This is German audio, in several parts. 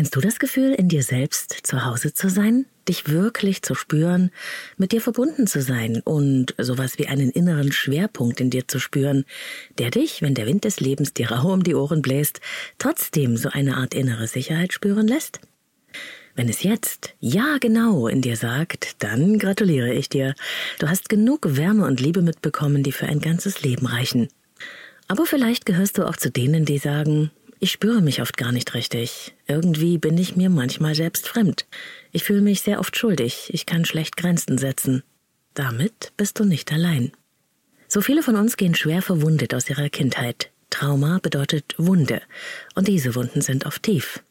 Kennst du das Gefühl, in dir selbst zu Hause zu sein, dich wirklich zu spüren, mit dir verbunden zu sein und sowas wie einen inneren Schwerpunkt in dir zu spüren, der dich, wenn der Wind des Lebens dir rau um die Ohren bläst, trotzdem so eine Art innere Sicherheit spüren lässt? Wenn es jetzt ja genau in dir sagt, dann gratuliere ich dir. Du hast genug Wärme und Liebe mitbekommen, die für ein ganzes Leben reichen. Aber vielleicht gehörst du auch zu denen, die sagen, ich spüre mich oft gar nicht richtig. Irgendwie bin ich mir manchmal selbst fremd. Ich fühle mich sehr oft schuldig. Ich kann schlecht Grenzen setzen. Damit bist du nicht allein. So viele von uns gehen schwer verwundet aus ihrer Kindheit. Trauma bedeutet Wunde. Und diese Wunden sind oft tief.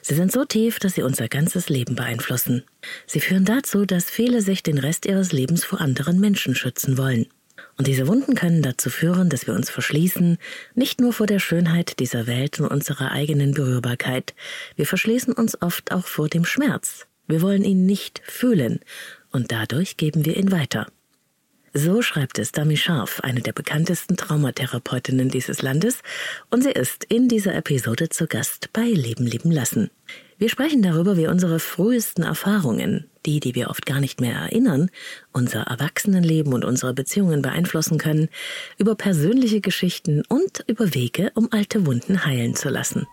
Sie sind so tief, dass sie unser ganzes Leben beeinflussen. Sie führen dazu, dass viele sich den Rest ihres Lebens vor anderen Menschen schützen wollen. Und diese Wunden können dazu führen, dass wir uns verschließen, nicht nur vor der Schönheit dieser Welt und unserer eigenen Berührbarkeit, wir verschließen uns oft auch vor dem Schmerz. Wir wollen ihn nicht fühlen, und dadurch geben wir ihn weiter. So schreibt es Dami Scharf, eine der bekanntesten Traumatherapeutinnen dieses Landes, und sie ist in dieser Episode zu Gast bei Leben lieben lassen. Wir sprechen darüber, wie unsere frühesten Erfahrungen, die, die wir oft gar nicht mehr erinnern, unser Erwachsenenleben und unsere Beziehungen beeinflussen können, über persönliche Geschichten und über Wege, um alte Wunden heilen zu lassen.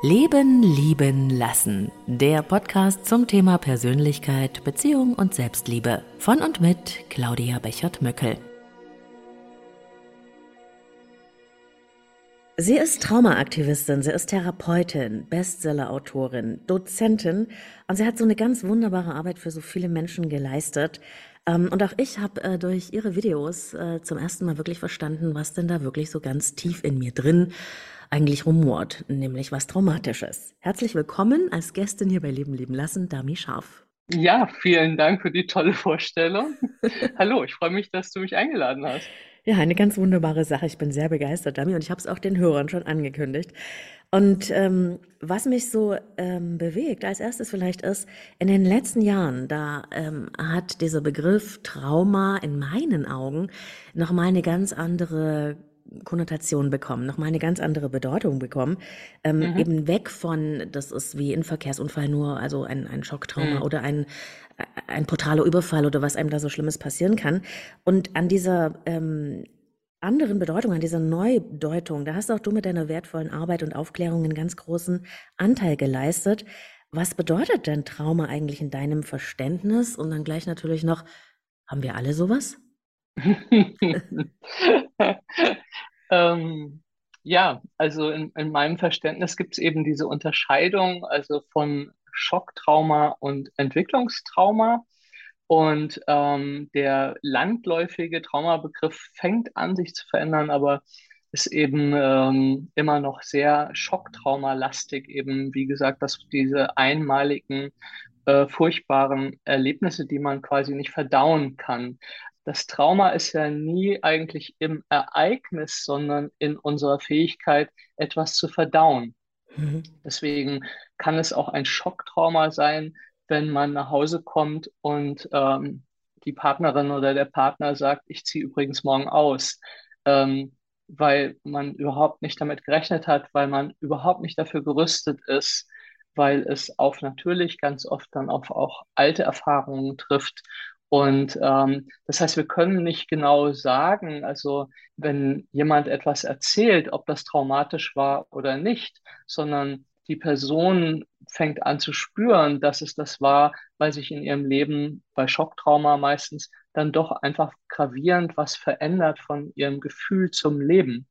Leben, lieben, lassen. Der Podcast zum Thema Persönlichkeit, Beziehung und Selbstliebe. Von und mit Claudia Bechert-Möckel. Sie ist Traumaaktivistin, sie ist Therapeutin, Bestsellerautorin, Dozentin und sie hat so eine ganz wunderbare Arbeit für so viele Menschen geleistet. Ähm, und auch ich habe äh, durch ihre Videos äh, zum ersten Mal wirklich verstanden, was denn da wirklich so ganz tief in mir drin eigentlich rumort, nämlich was Traumatisches. Herzlich willkommen als Gästin hier bei Leben leben lassen, Dami Scharf. Ja, vielen Dank für die tolle Vorstellung. Hallo, ich freue mich, dass du mich eingeladen hast. Ja, eine ganz wunderbare Sache. Ich bin sehr begeistert, Dami, und ich habe es auch den Hörern schon angekündigt. Und ähm, was mich so ähm, bewegt, als erstes vielleicht ist, in den letzten Jahren, da ähm, hat dieser Begriff Trauma in meinen Augen nochmal eine ganz andere Konnotation bekommen, nochmal eine ganz andere Bedeutung bekommen. Ähm, mhm. Eben weg von, das ist wie ein Verkehrsunfall nur, also ein, ein Schocktrauma mhm. oder ein, ein brutaler Überfall oder was einem da so Schlimmes passieren kann. Und an dieser ähm, anderen Bedeutung, an dieser Neudeutung, da hast auch du mit deiner wertvollen Arbeit und Aufklärung einen ganz großen Anteil geleistet. Was bedeutet denn Trauma eigentlich in deinem Verständnis? Und dann gleich natürlich noch, haben wir alle sowas? ähm, ja, also in, in meinem Verständnis gibt es eben diese Unterscheidung, also von Schocktrauma und Entwicklungstrauma. Und ähm, der landläufige Traumabegriff fängt an, sich zu verändern, aber ist eben ähm, immer noch sehr schocktraumalastig, eben wie gesagt, dass diese einmaligen äh, furchtbaren Erlebnisse, die man quasi nicht verdauen kann. Das Trauma ist ja nie eigentlich im Ereignis, sondern in unserer Fähigkeit, etwas zu verdauen. Deswegen kann es auch ein Schocktrauma sein, wenn man nach Hause kommt und ähm, die Partnerin oder der Partner sagt, ich ziehe übrigens morgen aus, ähm, weil man überhaupt nicht damit gerechnet hat, weil man überhaupt nicht dafür gerüstet ist, weil es auf natürlich ganz oft dann auf auch alte Erfahrungen trifft. Und ähm, das heißt, wir können nicht genau sagen, also wenn jemand etwas erzählt, ob das traumatisch war oder nicht, sondern die Person fängt an zu spüren, dass es das war, weil sich in ihrem Leben bei Schocktrauma meistens dann doch einfach gravierend was verändert von ihrem Gefühl zum Leben.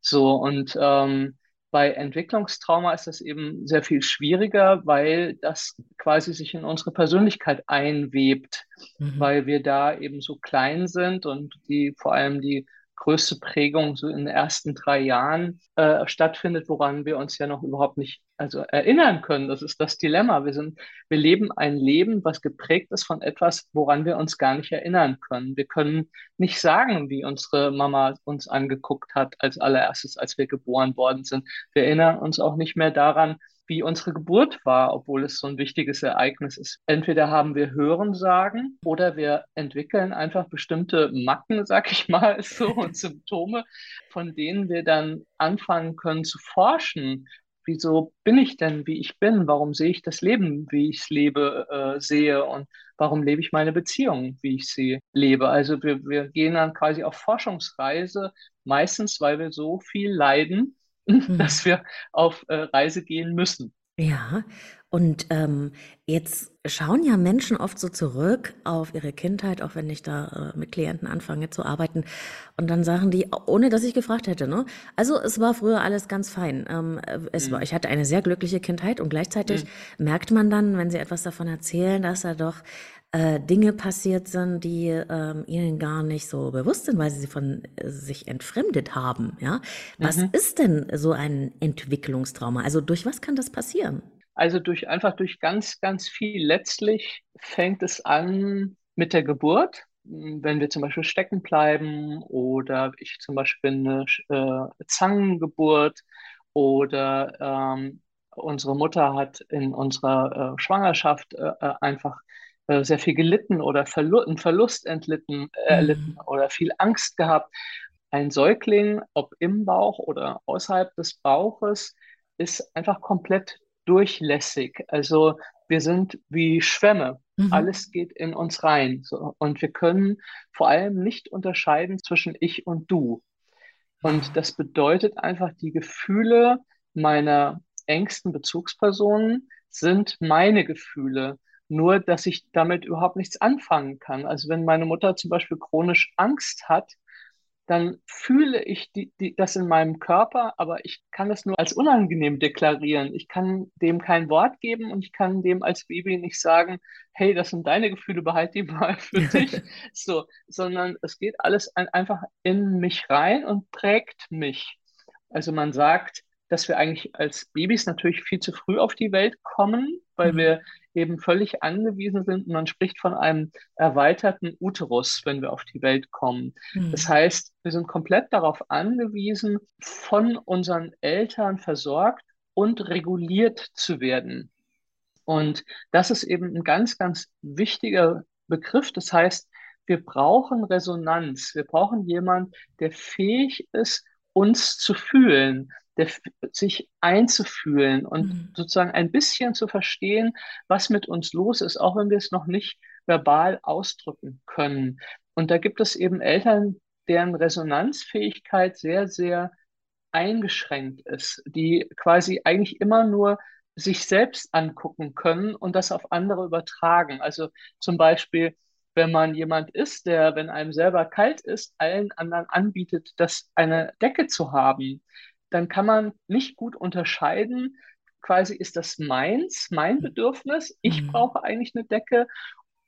So und ähm, bei Entwicklungstrauma ist das eben sehr viel schwieriger, weil das quasi sich in unsere Persönlichkeit einwebt, mhm. weil wir da eben so klein sind und die vor allem die größte Prägung so in den ersten drei Jahren äh, stattfindet, woran wir uns ja noch überhaupt nicht also erinnern können. Das ist das Dilemma. Wir sind, wir leben ein Leben, was geprägt ist von etwas, woran wir uns gar nicht erinnern können. Wir können nicht sagen, wie unsere Mama uns angeguckt hat als allererstes, als wir geboren worden sind. Wir erinnern uns auch nicht mehr daran, wie unsere Geburt war, obwohl es so ein wichtiges Ereignis ist. Entweder haben wir Hörensagen oder wir entwickeln einfach bestimmte Macken, sag ich mal, so und Symptome, von denen wir dann anfangen können zu forschen wieso bin ich denn, wie ich bin? Warum sehe ich das Leben, wie ich es lebe, äh, sehe? Und warum lebe ich meine Beziehung, wie ich sie lebe? Also wir, wir gehen dann quasi auf Forschungsreise, meistens weil wir so viel leiden, mhm. dass wir auf äh, Reise gehen müssen. Ja, und ähm, jetzt schauen ja Menschen oft so zurück auf ihre Kindheit, auch wenn ich da äh, mit Klienten anfange zu arbeiten. Und dann sagen die, ohne dass ich gefragt hätte, ne? Also es war früher alles ganz fein. Ähm, es war, mhm. ich hatte eine sehr glückliche Kindheit und gleichzeitig mhm. merkt man dann, wenn sie etwas davon erzählen, dass da doch äh, Dinge passiert sind, die ähm, ihnen gar nicht so bewusst sind, weil sie von äh, sich entfremdet haben. Ja, was mhm. ist denn so ein Entwicklungstrauma? Also durch was kann das passieren? Also durch einfach durch ganz, ganz viel. Letztlich fängt es an mit der Geburt. Wenn wir zum Beispiel stecken bleiben oder ich zum Beispiel eine äh, Zangengeburt oder ähm, unsere Mutter hat in unserer äh, Schwangerschaft äh, äh einfach äh, sehr viel gelitten oder Verlu einen Verlust entlitten, äh, erlitten mhm. oder viel Angst gehabt. Ein Säugling, ob im Bauch oder außerhalb des Bauches, ist einfach komplett durchlässig. Also wir sind wie Schwämme. Mhm. Alles geht in uns rein. So. Und wir können vor allem nicht unterscheiden zwischen ich und du. Und das bedeutet einfach, die Gefühle meiner engsten Bezugspersonen sind meine Gefühle. Nur, dass ich damit überhaupt nichts anfangen kann. Also wenn meine Mutter zum Beispiel chronisch Angst hat, dann fühle ich die, die, das in meinem Körper, aber ich kann es nur als unangenehm deklarieren. Ich kann dem kein Wort geben und ich kann dem als Baby nicht sagen, hey, das sind deine Gefühle, behalt die mal für dich. so, sondern es geht alles ein, einfach in mich rein und prägt mich. Also man sagt, dass wir eigentlich als Babys natürlich viel zu früh auf die Welt kommen, weil mhm. wir eben völlig angewiesen sind. Und man spricht von einem erweiterten Uterus, wenn wir auf die Welt kommen. Mhm. Das heißt, wir sind komplett darauf angewiesen, von unseren Eltern versorgt und reguliert zu werden. Und das ist eben ein ganz, ganz wichtiger Begriff. Das heißt, wir brauchen Resonanz. Wir brauchen jemanden, der fähig ist, uns zu fühlen, der, sich einzufühlen und mhm. sozusagen ein bisschen zu verstehen, was mit uns los ist, auch wenn wir es noch nicht verbal ausdrücken können. Und da gibt es eben Eltern, deren Resonanzfähigkeit sehr, sehr eingeschränkt ist, die quasi eigentlich immer nur sich selbst angucken können und das auf andere übertragen. Also zum Beispiel, wenn man jemand ist, der, wenn einem selber kalt ist, allen anderen anbietet, das eine Decke zu haben, dann kann man nicht gut unterscheiden, quasi ist das meins, mein mhm. Bedürfnis, ich mhm. brauche eigentlich eine Decke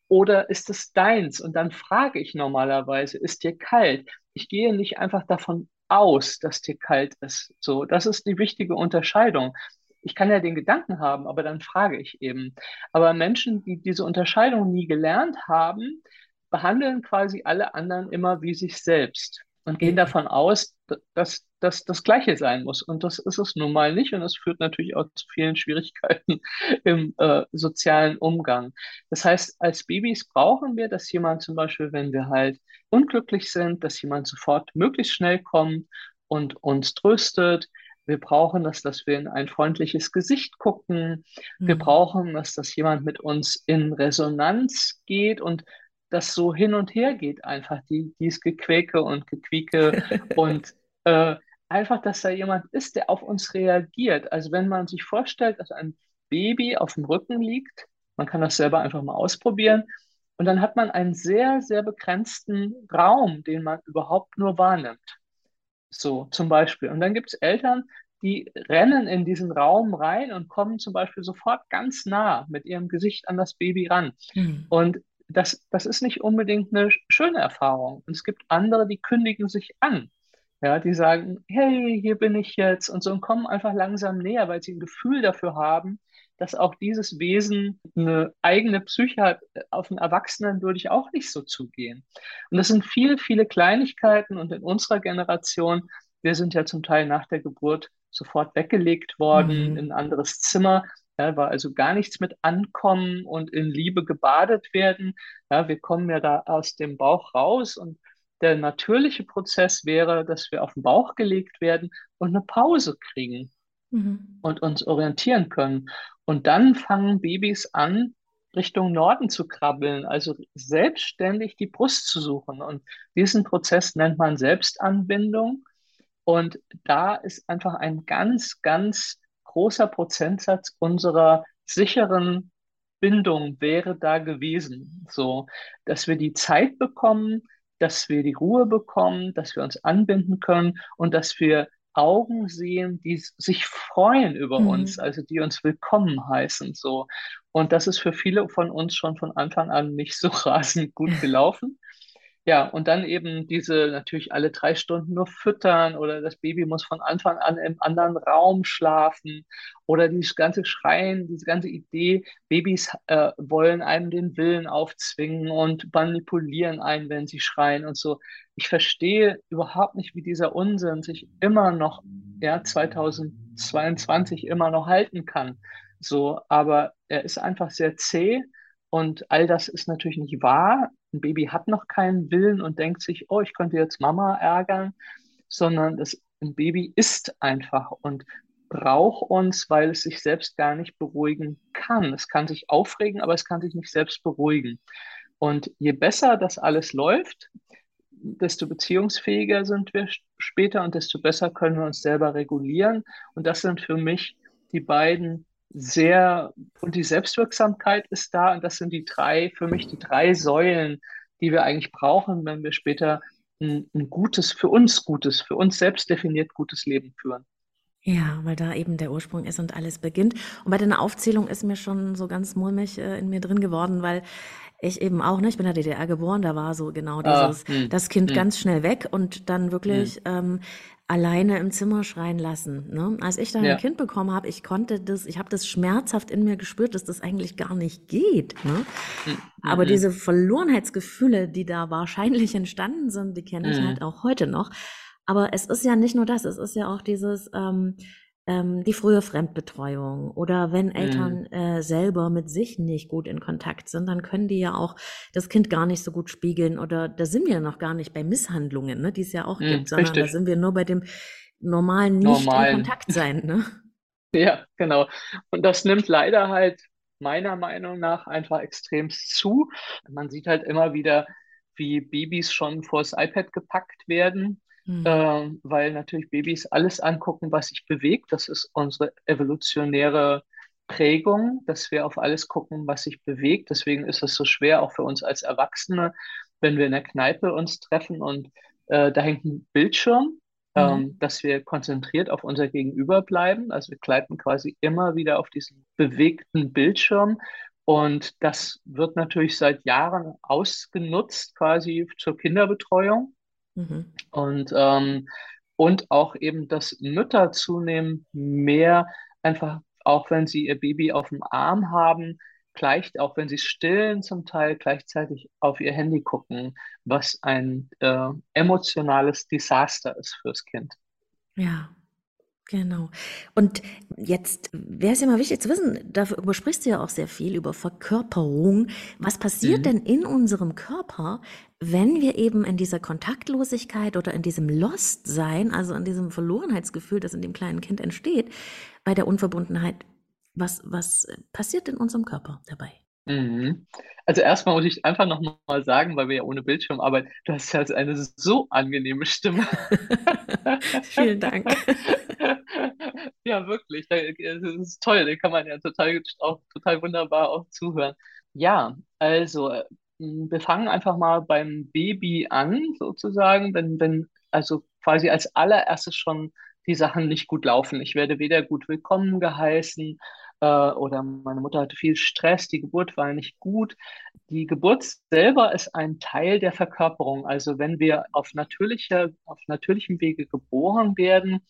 oder ist es deins? Und dann frage ich normalerweise, ist dir kalt? Ich gehe nicht einfach davon aus, dass dir kalt ist. So, das ist die wichtige Unterscheidung. Ich kann ja den Gedanken haben, aber dann frage ich eben. Aber Menschen, die diese Unterscheidung nie gelernt haben, behandeln quasi alle anderen immer wie sich selbst und gehen davon aus, dass das das Gleiche sein muss. Und das ist es nun mal nicht. Und das führt natürlich auch zu vielen Schwierigkeiten im äh, sozialen Umgang. Das heißt, als Babys brauchen wir, dass jemand zum Beispiel, wenn wir halt unglücklich sind, dass jemand sofort möglichst schnell kommt und uns tröstet. Wir brauchen das, dass wir in ein freundliches Gesicht gucken. Wir mhm. brauchen, dass das jemand mit uns in Resonanz geht und das so hin und her geht, einfach die, dies Gequäke und Gequieke und äh, einfach, dass da jemand ist, der auf uns reagiert. Also wenn man sich vorstellt, dass ein Baby auf dem Rücken liegt, man kann das selber einfach mal ausprobieren, und dann hat man einen sehr, sehr begrenzten Raum, den man überhaupt nur wahrnimmt. So zum Beispiel. Und dann gibt es Eltern, die rennen in diesen Raum rein und kommen zum Beispiel sofort ganz nah mit ihrem Gesicht an das Baby ran. Mhm. Und das, das ist nicht unbedingt eine schöne Erfahrung. Und es gibt andere, die kündigen sich an. Ja, die sagen, hey, hier bin ich jetzt und so und kommen einfach langsam näher, weil sie ein Gefühl dafür haben, dass auch dieses Wesen eine eigene Psyche hat. Auf einen Erwachsenen würde ich auch nicht so zugehen. Und das sind viele, viele Kleinigkeiten und in unserer Generation, wir sind ja zum Teil nach der Geburt sofort weggelegt worden mhm. in ein anderes Zimmer. Ja, war also gar nichts mit Ankommen und in Liebe gebadet werden. Ja, wir kommen ja da aus dem Bauch raus und der natürliche Prozess wäre, dass wir auf den Bauch gelegt werden und eine Pause kriegen. mhm. und uns orientieren können. Und dann fangen Babys an, Richtung Norden zu krabbeln, also selbstständig die Brust zu suchen. Und diesen Prozess nennt man Selbstanbindung. Und da ist einfach ein ganz, ganz großer Prozentsatz unserer sicheren Bindung wäre da gewesen. So, dass wir die Zeit bekommen, dass wir die Ruhe bekommen, dass wir uns anbinden können und dass wir Augen sehen, die sich freuen über mhm. uns, also die uns willkommen heißen, so. Und das ist für viele von uns schon von Anfang an nicht so rasend gut gelaufen. Ja, und dann eben diese natürlich alle drei Stunden nur füttern oder das Baby muss von Anfang an im anderen Raum schlafen oder dieses ganze Schreien, diese ganze Idee, Babys äh, wollen einem den Willen aufzwingen und manipulieren einen, wenn sie schreien und so. Ich verstehe überhaupt nicht, wie dieser Unsinn sich immer noch, ja, 2022 immer noch halten kann. So, aber er ist einfach sehr zäh und all das ist natürlich nicht wahr. Ein Baby hat noch keinen Willen und denkt sich, oh, ich könnte jetzt Mama ärgern, sondern das, ein Baby ist einfach und braucht uns, weil es sich selbst gar nicht beruhigen kann. Es kann sich aufregen, aber es kann sich nicht selbst beruhigen. Und je besser das alles läuft, desto beziehungsfähiger sind wir später und desto besser können wir uns selber regulieren. Und das sind für mich die beiden sehr, und die Selbstwirksamkeit ist da. Und das sind die drei, für mich die drei Säulen, die wir eigentlich brauchen, wenn wir später ein, ein gutes, für uns gutes, für uns selbst definiert gutes Leben führen. Ja, weil da eben der Ursprung ist und alles beginnt. Und bei deiner Aufzählung ist mir schon so ganz mulmig äh, in mir drin geworden, weil ich eben auch, ne, ich bin in der DDR geboren, da war so genau ah, dieses, ah, das Kind mh. ganz schnell weg und dann wirklich ähm, alleine im Zimmer schreien lassen. Ne? Als ich dann ja. ein Kind bekommen habe, ich konnte das, ich habe das schmerzhaft in mir gespürt, dass das eigentlich gar nicht geht. Ne? Mhm. Aber diese Verlorenheitsgefühle, die da wahrscheinlich entstanden sind, die kenne ich mhm. halt auch heute noch. Aber es ist ja nicht nur das, es ist ja auch dieses, ähm, ähm, die frühe Fremdbetreuung oder wenn Eltern mhm. äh, selber mit sich nicht gut in Kontakt sind, dann können die ja auch das Kind gar nicht so gut spiegeln oder da sind wir noch gar nicht bei Misshandlungen, ne, die es ja auch mhm, gibt, sondern richtig. da sind wir nur bei dem normalen nicht normalen. in Kontakt sein. Ne? Ja, genau. Und das nimmt leider halt meiner Meinung nach einfach extremst zu. Man sieht halt immer wieder, wie Babys schon vors iPad gepackt werden Mhm. Äh, weil natürlich Babys alles angucken, was sich bewegt. Das ist unsere evolutionäre Prägung, dass wir auf alles gucken, was sich bewegt. Deswegen ist es so schwer, auch für uns als Erwachsene, wenn wir in der Kneipe uns treffen und äh, da hängt ein Bildschirm, mhm. ähm, dass wir konzentriert auf unser Gegenüber bleiben. Also wir gleiten quasi immer wieder auf diesen bewegten Bildschirm. Und das wird natürlich seit Jahren ausgenutzt, quasi zur Kinderbetreuung. Mhm. Und, ähm, und auch eben, dass Mütter zunehmend mehr einfach, auch wenn sie ihr Baby auf dem Arm haben, gleich, auch wenn sie stillen zum Teil, gleichzeitig auf ihr Handy gucken, was ein äh, emotionales Desaster ist fürs Kind. Ja, Genau. Und jetzt wäre es ja mal wichtig zu wissen, darüber sprichst du ja auch sehr viel, über Verkörperung. Was passiert mhm. denn in unserem Körper, wenn wir eben in dieser Kontaktlosigkeit oder in diesem Lost-Sein, also in diesem Verlorenheitsgefühl, das in dem kleinen Kind entsteht, bei der Unverbundenheit, was, was passiert in unserem Körper dabei? Mhm. Also erstmal muss ich einfach nochmal sagen, weil wir ja ohne Bildschirm arbeiten, du hast ja eine so angenehme Stimme. Vielen Dank. ja, wirklich. Das ist toll. Den kann man ja total, auch total wunderbar auch zuhören. Ja, also wir fangen einfach mal beim Baby an, sozusagen, wenn, wenn also quasi als allererstes schon die Sachen nicht gut laufen. Ich werde weder gut willkommen geheißen äh, oder meine Mutter hatte viel Stress, die Geburt war nicht gut. Die Geburt selber ist ein Teil der Verkörperung. Also wenn wir auf, natürlicher, auf natürlichem Wege geboren werden,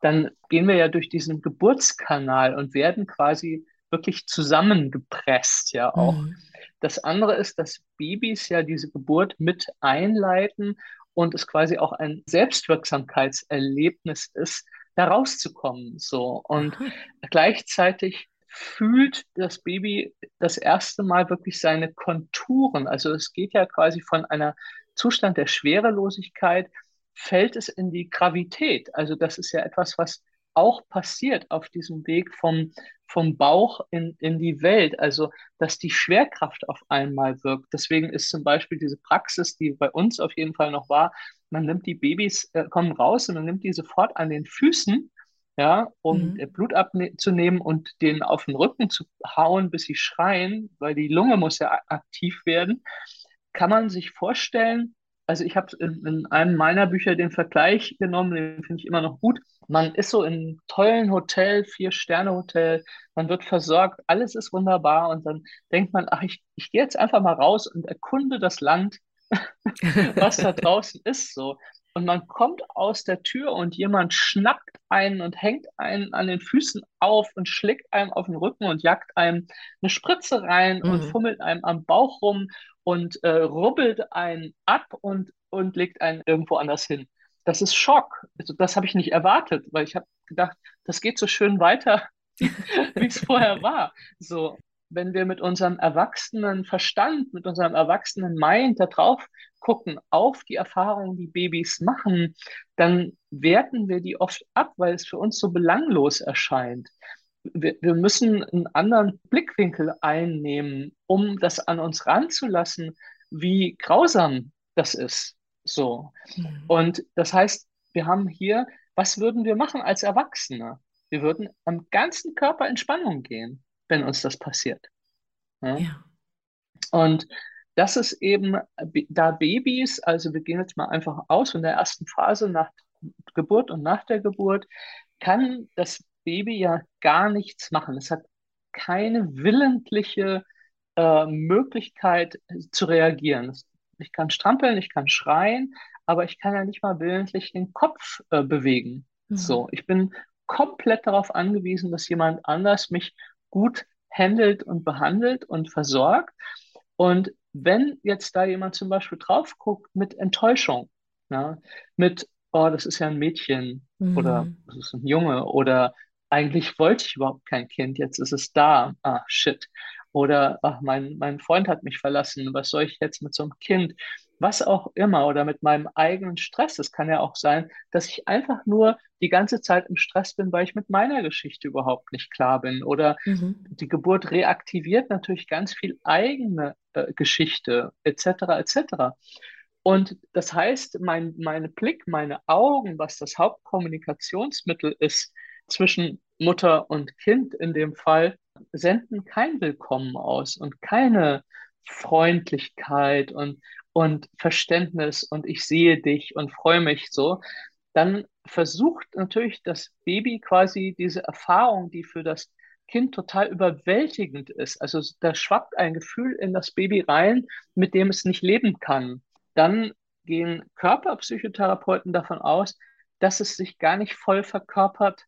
dann gehen wir ja durch diesen Geburtskanal und werden quasi wirklich zusammengepresst, ja auch. Mhm. Das andere ist, dass Babys ja diese Geburt mit einleiten und es quasi auch ein Selbstwirksamkeitserlebnis ist, da rauszukommen. So. Und mhm. gleichzeitig fühlt das Baby das erste Mal wirklich seine Konturen. Also es geht ja quasi von einer Zustand der Schwerelosigkeit, fällt es in die Gravität. Also das ist ja etwas, was auch passiert auf diesem Weg vom, vom Bauch in, in die Welt. Also, dass die Schwerkraft auf einmal wirkt. Deswegen ist zum Beispiel diese Praxis, die bei uns auf jeden Fall noch war, man nimmt die Babys, äh, kommen raus und man nimmt die sofort an den Füßen, ja, um mhm. Blut abzunehmen und den auf den Rücken zu hauen, bis sie schreien, weil die Lunge muss ja aktiv werden. Kann man sich vorstellen, also ich habe in, in, einem meiner Bücher den Vergleich genommen, den finde ich immer noch gut. Man ist so in einem tollen Hotel, Vier-Sterne-Hotel, man wird versorgt, alles ist wunderbar und dann denkt man, ach, ich, ich gehe jetzt einfach mal raus und erkunde das Land, was da draußen ist so. Und man kommt aus der Tür und jemand schnackt einen und hängt einen an den Füßen auf und schlägt einem auf den Rücken und jagt einem eine Spritze rein mhm. und fummelt einem am Bauch rum und äh, rubbelt einen ab und, und legt einen irgendwo anders hin. Das ist Schock. Also das habe ich nicht erwartet, weil ich habe gedacht, das geht so schön weiter, wie es vorher war. So, wenn wir mit unserem erwachsenen Verstand, mit unserem erwachsenen Mind da drauf gucken, auf die Erfahrungen, die Babys machen, dann werten wir die oft ab, weil es für uns so belanglos erscheint wir, wir müssen einen anderen Blickwinkel einnehmen, um das an uns ranzulassen, wie grausam das ist. So. Mhm. Und das heißt, wir haben hier, was würden wir machen als Erwachsene? Wir würden am ganzen Körper in Spannung gehen, wenn uns das passiert. Ja? ja. Und das ist eben, da Babys, also wir gehen jetzt mal einfach aus von der ersten Phase nach Geburt und nach der Geburt, kann das Baby ja gar nichts machen. Es hat keine willentliche äh, Möglichkeit zu reagieren. Ich kann strampeln, ich kann schreien, aber ich kann ja nicht mal willentlich den Kopf äh, bewegen. Mhm. So, ich bin komplett darauf angewiesen, dass jemand anders mich gut handelt und behandelt und versorgt. Und wenn jetzt da jemand zum Beispiel drauf guckt mit Enttäuschung, ja, mit, oh, das ist ja ein Mädchen mhm. oder das ist ein Junge oder eigentlich wollte ich überhaupt kein Kind, jetzt ist es da. Ah, shit. Oder ach, mein, mein Freund hat mich verlassen, was soll ich jetzt mit so einem Kind? Was auch immer. Oder mit meinem eigenen Stress. Es kann ja auch sein, dass ich einfach nur die ganze Zeit im Stress bin, weil ich mit meiner Geschichte überhaupt nicht klar bin. Oder mhm. die Geburt reaktiviert natürlich ganz viel eigene äh, Geschichte, etc., etc. Und das heißt, mein, mein Blick, meine Augen, was das Hauptkommunikationsmittel ist, zwischen Mutter und Kind in dem Fall senden kein Willkommen aus und keine Freundlichkeit und, und Verständnis und ich sehe dich und freue mich so, dann versucht natürlich das Baby quasi diese Erfahrung, die für das Kind total überwältigend ist. Also da schwappt ein Gefühl in das Baby rein, mit dem es nicht leben kann. Dann gehen Körperpsychotherapeuten davon aus, dass es sich gar nicht voll verkörpert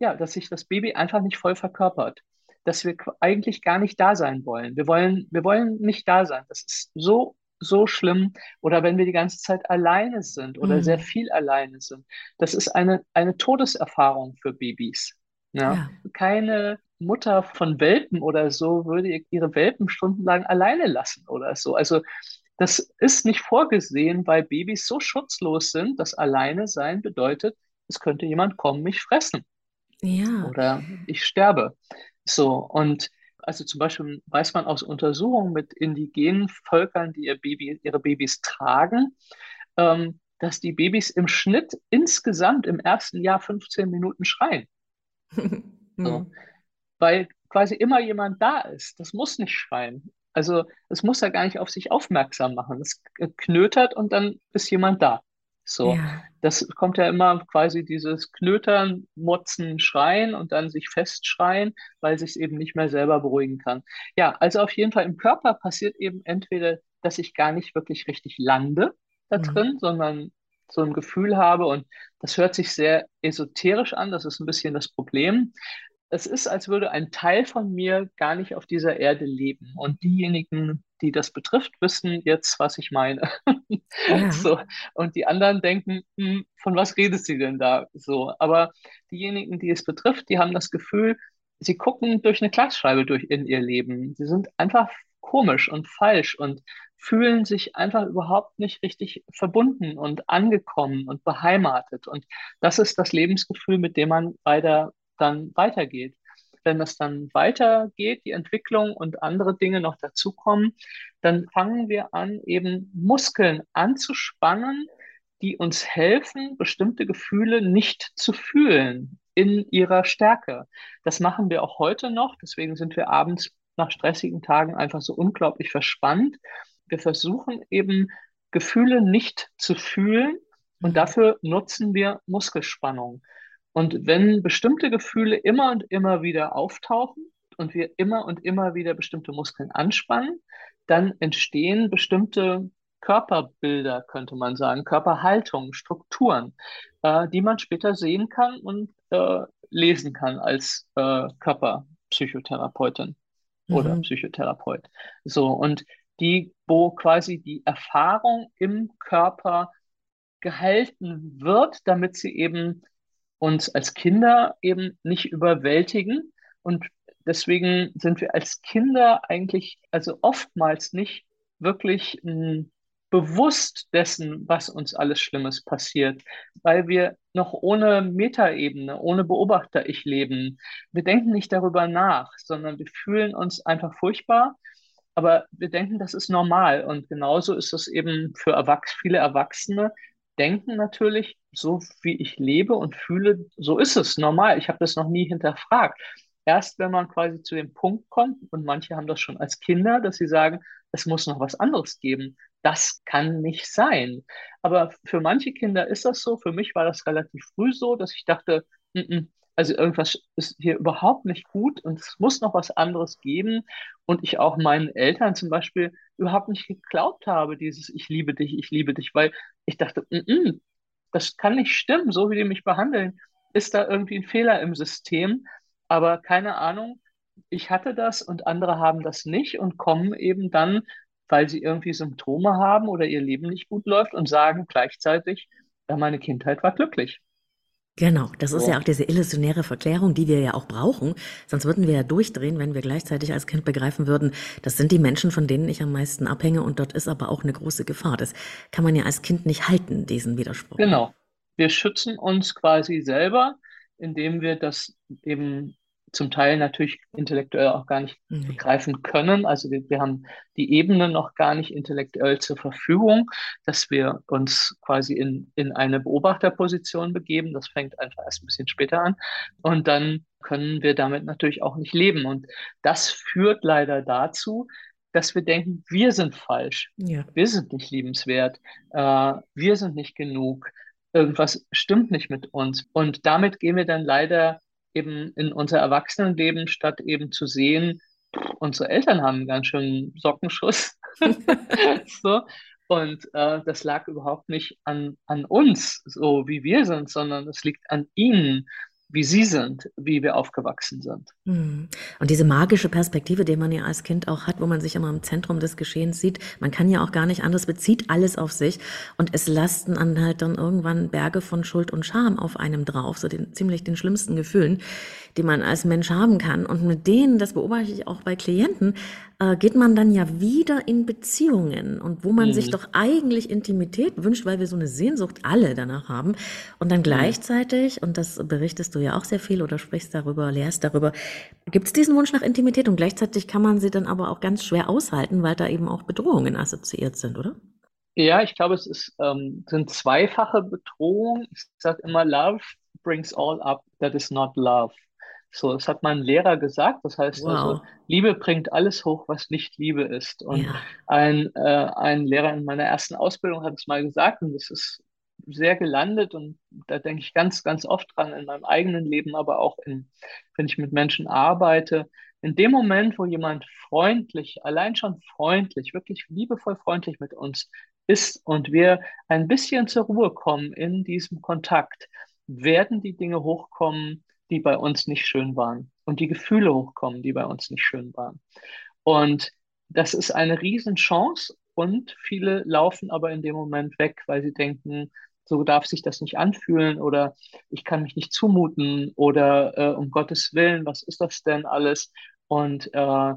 ja, dass sich das Baby einfach nicht voll verkörpert, dass wir eigentlich gar nicht da sein wollen. Wir wollen, wir wollen nicht da sein. Das ist so, so schlimm. Oder wenn wir die ganze Zeit alleine sind oder mhm. sehr viel alleine sind. Das ist eine, eine Todeserfahrung für Babys. Ja? ja. Keine Mutter von Welpen oder so würde ihre Welpen stundenlang alleine lassen oder so. Also das ist nicht vorgesehen, weil Babys so schutzlos sind, dass alleine sein bedeutet, es könnte jemand kommen, mich fressen. Ja. Oder ich sterbe. So, und also zum Beispiel weiß man aus Untersuchungen mit indigenen Völkern, die ihr Baby, ihre Babys tragen, ähm, dass die Babys im Schnitt insgesamt im ersten Jahr 15 Minuten schreien. so. Weil quasi immer jemand da ist. Das muss nicht schreien. Also es muss ja gar nicht auf sich aufmerksam machen. Es knötert und dann ist jemand da. So, ja. das kommt ja immer quasi dieses Knötern, Motzen, Schreien und dann sich festschreien, weil sich es eben nicht mehr selber beruhigen kann. Ja, also auf jeden Fall im Körper passiert eben entweder, dass ich gar nicht wirklich richtig lande da mhm. drin, sondern so ein Gefühl habe und das hört sich sehr esoterisch an, das ist ein bisschen das Problem es ist, als würde ein Teil von mir gar nicht auf dieser Erde leben. Und diejenigen, die das betrifft, wissen jetzt, was ich meine. Ja. So. Und die anderen denken, hm, von was redet sie denn da? So. Aber diejenigen, die es betrifft, die haben das Gefühl, sie gucken durch eine Glasscheibe durch in ihr Leben. Sie sind einfach komisch und falsch und fühlen sich einfach überhaupt nicht richtig verbunden und angekommen und beheimatet. Und das ist das Lebensgefühl, mit dem man weiter dann weitergeht. Wenn das dann weitergeht, die Entwicklung und andere Dinge noch dazukommen, dann fangen wir an, eben Muskeln anzuspannen, die uns helfen, bestimmte Gefühle nicht zu fühlen in ihrer Stärke. Das machen wir auch heute noch. Deswegen sind wir abends nach stressigen Tagen einfach so unglaublich verspannt. Wir versuchen eben Gefühle nicht zu fühlen und mhm. dafür nutzen wir Muskelspannung. Und wenn bestimmte Gefühle immer und immer wieder auftauchen und wir immer und immer wieder bestimmte Muskeln anspannen, dann entstehen bestimmte Körperbilder, könnte man sagen, Körperhaltungen, Strukturen, äh, die man später sehen kann und äh, lesen kann als äh, Körperpsychotherapeutin mhm. oder Psychotherapeut. So, und die, wo quasi die Erfahrung im Körper gehalten wird, damit sie eben uns als Kinder eben nicht überwältigen. Und deswegen sind wir als Kinder eigentlich, also oftmals nicht wirklich mh, hm, bewusst dessen, was uns alles Schlimmes passiert, weil wir noch ohne Metaebene, ohne Beobachter-Ich leben. Wir denken nicht darüber nach, sondern wir fühlen uns einfach furchtbar, aber wir denken, das ist normal. Und genauso ist es eben für Erwachs viele Erwachsene, denken natürlich, so wie ich lebe und fühle, so ist es normal. Ich habe das noch nie hinterfragt. Erst wenn man quasi zu dem Punkt kommt, und manche haben das schon als Kinder, dass sie sagen, es muss noch was anderes geben. Das kann nicht sein. Aber für manche Kinder ist das so. Für mich war das relativ früh so, dass ich dachte, n -n, also irgendwas ist hier überhaupt nicht gut und es muss noch was anderes geben. Und ich auch meinen Eltern zum Beispiel überhaupt nicht geglaubt habe, dieses Ich liebe dich, ich liebe dich, weil ich dachte, -mm, das kann nicht stimmen, so wie die mich behandeln, ist da irgendwie ein Fehler im System. Aber keine Ahnung, ich hatte das und andere haben das nicht und kommen eben dann, weil sie irgendwie Symptome haben oder ihr Leben nicht gut läuft und sagen gleichzeitig, meine Kindheit war glücklich. Genau, das ist ja auch diese illusionäre Verklärung, die wir ja auch brauchen. Sonst würden wir ja durchdrehen, wenn wir gleichzeitig als Kind begreifen würden, das sind die Menschen, von denen ich am meisten abhänge und dort ist aber auch eine große Gefahr. Das kann man ja als Kind nicht halten, diesen Widerspruch. Genau. Wir schützen uns quasi selber, indem wir das eben zum Teil natürlich intellektuell auch gar nicht mhm. begreifen können. Also wir, wir, haben die Ebene noch gar nicht intellektuell zur Verfügung, dass wir uns quasi in, in eine Beobachterposition begeben. Das fängt einfach erst ein bisschen später an. Und dann können wir damit natürlich auch nicht leben. Und das führt leider dazu, dass wir denken, wir sind falsch, ja. wir sind nicht liebenswert, äh, wir sind nicht genug, irgendwas stimmt nicht mit uns. Und damit gehen wir dann leider eben in unser Erwachsenenleben, statt eben zu sehen, unsere Eltern haben einen ganz schön Sockenschuss. so. Und äh, das lag überhaupt nicht an, an uns, so wie wir sind, sondern es liegt an ihnen wie sie sind, wie wir aufgewachsen sind. Hm. Und diese magische Perspektive, die man ja als Kind auch hat, wo man sich immer im Zentrum des Geschehens sieht, man kann ja auch gar nicht anders, bezieht alles auf sich und es lasten dann halt dann irgendwann Berge von Schuld und Scham auf einem drauf, so den, ziemlich den schlimmsten Gefühlen, die man als Mensch haben kann. Und mit denen, das beobachte ich auch bei Klienten, äh, geht man dann ja wieder in Beziehungen und wo man mhm. sich doch eigentlich Intimität wünscht, weil wir so eine Sehnsucht alle danach haben. Und dann gleichzeitig, und das berichtest du ja auch sehr viel oder sprichst darüber, lehrst darüber, gibt es diesen Wunsch nach Intimität und gleichzeitig kann man sie dann aber auch ganz schwer aushalten, weil da eben auch Bedrohungen assoziiert sind, oder? Ja, ich glaube, es ist, ähm, sind zweifache Bedrohungen. Ich sage immer, Love brings all up that is not love. So, das hat mein Lehrer gesagt. Das heißt also, wow. also, Liebe bringt alles hoch, was nicht Liebe ist. Und ja. ein, äh, ein Lehrer in meiner ersten Ausbildung hat es mal gesagt und das ist sehr gelandet und da denke ich ganz, ganz oft dran in meinem eigenen Leben, aber auch in, wenn ich mit Menschen arbeite. In dem Moment, wo jemand freundlich, allein schon freundlich, wirklich liebevoll freundlich mit uns ist und wir ein bisschen zur Ruhe kommen in diesem Kontakt, werden die Dinge hochkommen, die bei uns nicht schön waren und die Gefühle hochkommen, die bei uns nicht schön waren. Und das ist eine Riesenchance und viele laufen aber in dem Moment weg, weil sie denken, so darf sich das nicht anfühlen oder ich kann mich nicht zumuten oder äh, um Gottes Willen, was ist das denn alles? Und äh,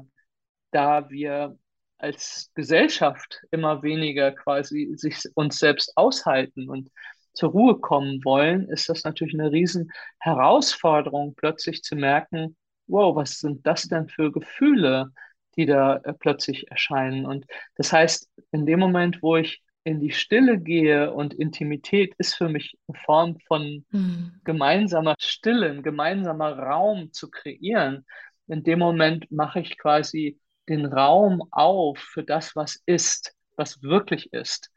da wir als Gesellschaft immer weniger quasi sich uns selbst aushalten und zur Ruhe kommen wollen, ist das natürlich eine riesen Herausforderung, plötzlich zu merken, wow, was sind das denn für Gefühle, die da äh, plötzlich erscheinen? Und das heißt, in dem Moment, wo ich in die Stille gehe und Intimität ist für mich eine Form von mhm. gemeinsamer Stille, ein gemeinsamer Raum zu kreieren. In dem Moment mache ich quasi den Raum auf für das, was ist, was wirklich ist.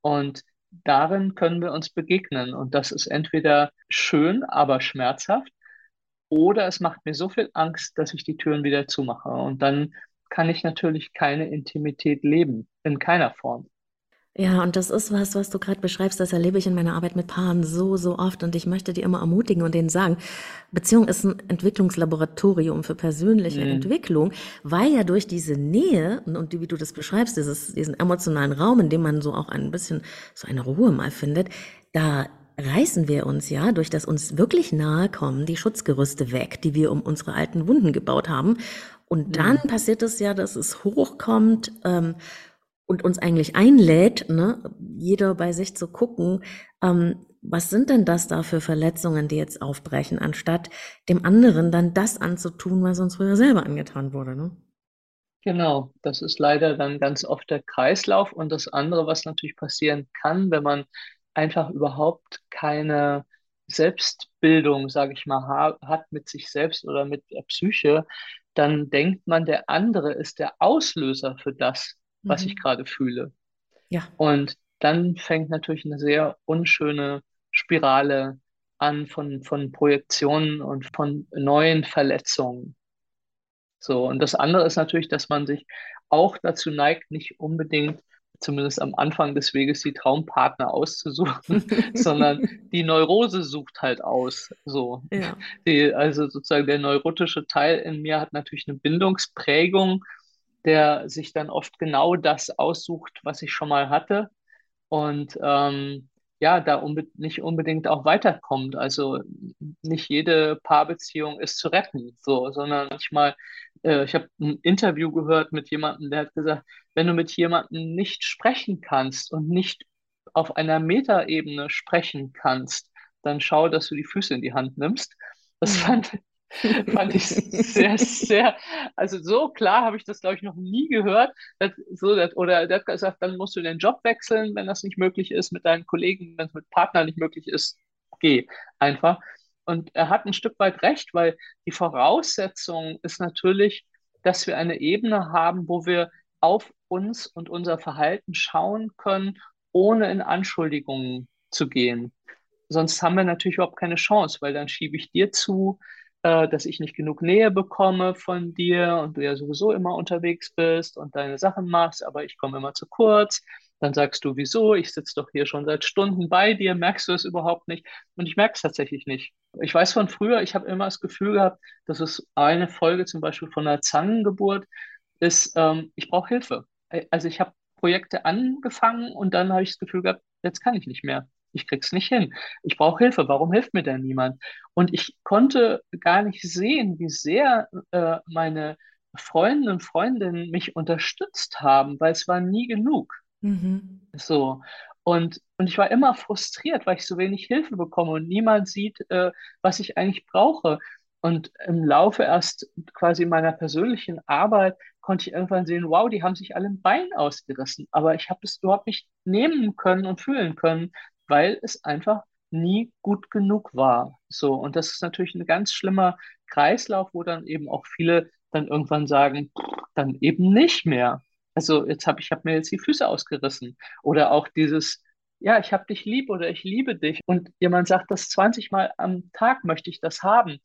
Und darin können wir uns begegnen. Und das ist entweder schön, aber schmerzhaft, oder es macht mir so viel Angst, dass ich die Türen wieder zumache. Und dann kann ich natürlich keine Intimität leben, in keiner Form. Ja, und das ist was, was du gerade beschreibst, das erlebe ich in meiner Arbeit mit Paaren so, so oft und ich möchte die immer ermutigen und denen sagen, Beziehung ist ein Entwicklungslaboratorium für persönliche mhm. Entwicklung, weil ja durch diese Nähe und, und wie du das beschreibst, dieses, diesen emotionalen Raum, in dem man so auch ein bisschen so eine Ruhe mal findet, da reißen wir uns ja durch das uns wirklich nahe kommen die Schutzgerüste weg, die wir um unsere alten Wunden gebaut haben. Und dann mhm. passiert es ja, dass es hochkommt, ähm, und uns eigentlich einlädt, ne, jeder bei sich zu gucken, ähm, was sind denn das da für Verletzungen, die jetzt aufbrechen, anstatt dem anderen dann das anzutun, was uns früher selber angetan wurde. Ne? Genau, das ist leider dann ganz oft der Kreislauf. Und das andere, was natürlich passieren kann, wenn man einfach überhaupt keine Selbstbildung, sage ich mal, hat mit sich selbst oder mit der Psyche, dann denkt man, der andere ist der Auslöser für das, was ich mhm. gerade fühle. Ja. Und dann fängt natürlich eine sehr unschöne Spirale an von, von Projektionen und von neuen Verletzungen. So, und das andere ist natürlich, dass man sich auch dazu neigt, nicht unbedingt, zumindest am Anfang des Weges, die Traumpartner auszusuchen, sondern die Neurose sucht halt aus. So. Ja. Die, also sozusagen der neurotische Teil in mir hat natürlich eine Bindungsprägung der sich dann oft genau das aussucht, was ich schon mal hatte und ähm, ja, da unbe nicht unbedingt auch weiterkommt. Also nicht jede Paarbeziehung ist zu retten, so, sondern manchmal, äh, ich habe ein Interview gehört mit jemandem, der hat gesagt, wenn du mit jemandem nicht sprechen kannst und nicht auf einer Metaebene sprechen kannst, dann schau, dass du die Füße in die Hand nimmst. Das mhm. fand, Fand ich sehr, sehr, also so klar habe ich das, glaube ich, noch nie gehört. Das, so, das, oder der hat gesagt, dann musst du den Job wechseln, wenn das nicht möglich ist mit deinen Kollegen, wenn es mit Partnern nicht möglich ist, geh einfach. Und er hat ein Stück weit recht, weil die Voraussetzung ist natürlich, dass wir eine Ebene haben, wo wir auf uns und unser Verhalten schauen können, ohne in Anschuldigungen zu gehen. Sonst haben wir natürlich überhaupt keine Chance, weil dann schiebe ich dir zu, äh, dass ich nicht genug Nähe bekomme von dir und du ja sowieso immer unterwegs bist und deine Sachen machst, aber ich komme immer zu kurz. Dann sagst du, wieso? Ich sitze doch hier schon seit Stunden bei dir, merkst du es überhaupt nicht? Und ich merke es tatsächlich nicht. Ich weiß von früher, ich habe immer das Gefühl gehabt, dass es eine Folge zum Beispiel von einer Zangengeburt ist, ähm, ich brauche Hilfe. Äh, also ich habe Projekte angefangen und dann habe ich das Gefühl gehabt, jetzt kann ich nicht mehr ich krieg's nicht hin. Ich brauche Hilfe. Warum hilft mir denn niemand? Und ich konnte gar nicht sehen, wie sehr äh, meine Freunde und Freundinnen mich unterstützt haben, weil es war nie genug. Mhm. So. Und, und ich war immer frustriert, weil ich so wenig Hilfe bekomme und niemand sieht, äh, was ich eigentlich brauche. Und im Laufe erst quasi meiner persönlichen Arbeit konnte ich irgendwann sehen, wow, die haben sich alle ein Bein ausgerissen. Aber ich habe es überhaupt nicht nehmen können und fühlen können, weil es einfach nie gut genug war. So, und das ist natürlich ein ganz schlimmer Kreislauf, wo dann eben auch viele dann irgendwann sagen, dann eben nicht mehr. Also jetzt habe ich hab mir jetzt die Füße ausgerissen. Oder auch dieses, ja, ich habe dich lieb oder ich liebe dich. Und jemand sagt das 20 Mal am Tag möchte ich das haben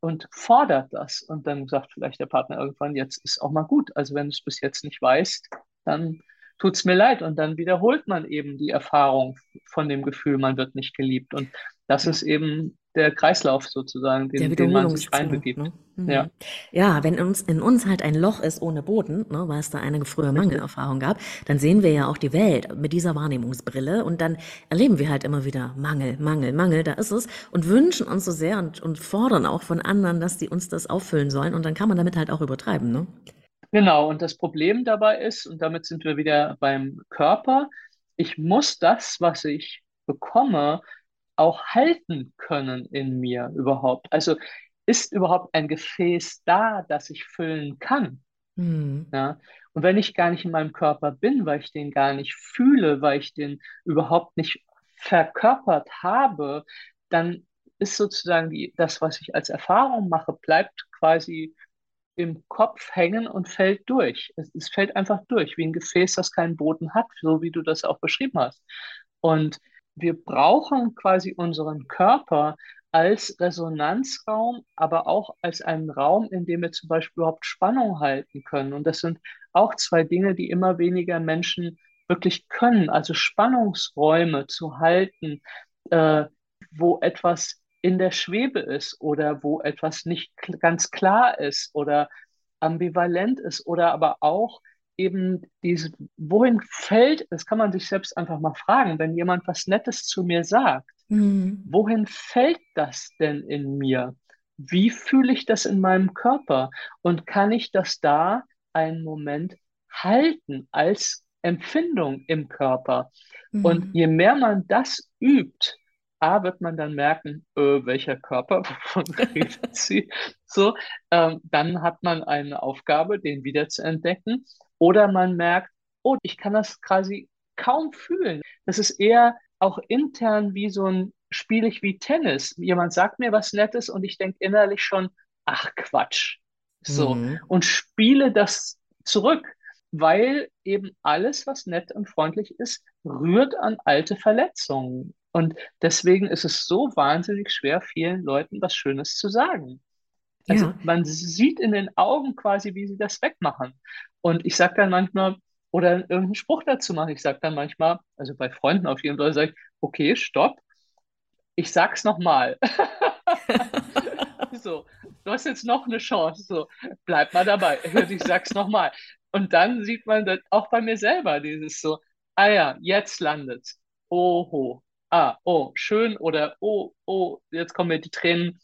und fordert das. Und dann sagt vielleicht der Partner irgendwann, jetzt ist auch mal gut. Also wenn du es bis jetzt nicht weißt, dann tut es mir leid. Und dann wiederholt man eben die Erfahrung von dem Gefühl, man wird nicht geliebt. Und das ist eben der Kreislauf sozusagen, den, den man sich reinbegibt. Ne? Mhm. Ja. ja, wenn in uns, in uns halt ein Loch ist ohne Boden, ne, weil es da eine frühe Mangelerfahrung gab, dann sehen wir ja auch die Welt mit dieser Wahrnehmungsbrille und dann erleben wir halt immer wieder Mangel, Mangel, Mangel, da ist es und wünschen uns so sehr und, und fordern auch von anderen, dass die uns das auffüllen sollen und dann kann man damit halt auch übertreiben. Ne? Genau, und das Problem dabei ist, und damit sind wir wieder beim Körper, ich muss das, was ich bekomme, auch halten können in mir überhaupt. Also ist überhaupt ein Gefäß da, das ich füllen kann? Hm. Ja? Und wenn ich gar nicht in meinem Körper bin, weil ich den gar nicht fühle, weil ich den überhaupt nicht verkörpert habe, dann ist sozusagen die, das, was ich als Erfahrung mache, bleibt quasi im Kopf hängen und fällt durch. Es, es fällt einfach durch, wie ein Gefäß, das keinen Boden hat, so wie du das auch beschrieben hast. Und wir brauchen quasi unseren Körper als Resonanzraum, aber auch als einen Raum, in dem wir zum Beispiel überhaupt Spannung halten können. Und das sind auch zwei Dinge, die immer weniger Menschen wirklich können. Also Spannungsräume zu halten, äh, wo etwas in der Schwebe ist oder wo etwas nicht ganz klar ist oder ambivalent ist oder aber auch eben diese, wohin fällt, das kann man sich selbst einfach mal fragen, wenn jemand was Nettes zu mir sagt, Mhm. wohin fällt das denn in mir? Wie fühle ich das in meinem Körper? Und kann ich das da einen Moment halten als Empfindung im Körper? Und Mhm. je mehr man das übt, A, wird man dann merken, äh, welcher Körper, wovon redet sie? So, ähm, dann hat man eine Aufgabe, den wieder zu entdecken. Oder man merkt, oh, ich kann das quasi kaum fühlen. Das ist eher auch intern wie so ein, spiele ich wie Tennis. Jemand sagt mir was Nettes und ich denke innerlich schon, ach Quatsch. So, Mhm. und spiele das zurück, weil eben alles, was nett und freundlich ist, rührt an alte Verletzungen. Und deswegen ist es so wahnsinnig schwer, vielen Leuten was Schönes zu sagen. Also Ja, man sieht in den Augen quasi, wie sie das wegmachen. Und ich sage dann manchmal, oder irgendeinen Spruch dazu machen, ich sage dann manchmal, also bei Freunden auf jeden Fall, sage ich, okay, stopp, ich sag's nochmal. So, du hast jetzt noch eine Chance, so, bleib mal dabei. Ich sag's nochmal. Und dann sieht man das auch bei mir selber, dieses so, ah ja, jetzt landet's. Oho, ah, oh, schön oder oh, oh, jetzt kommen mir die Tränen.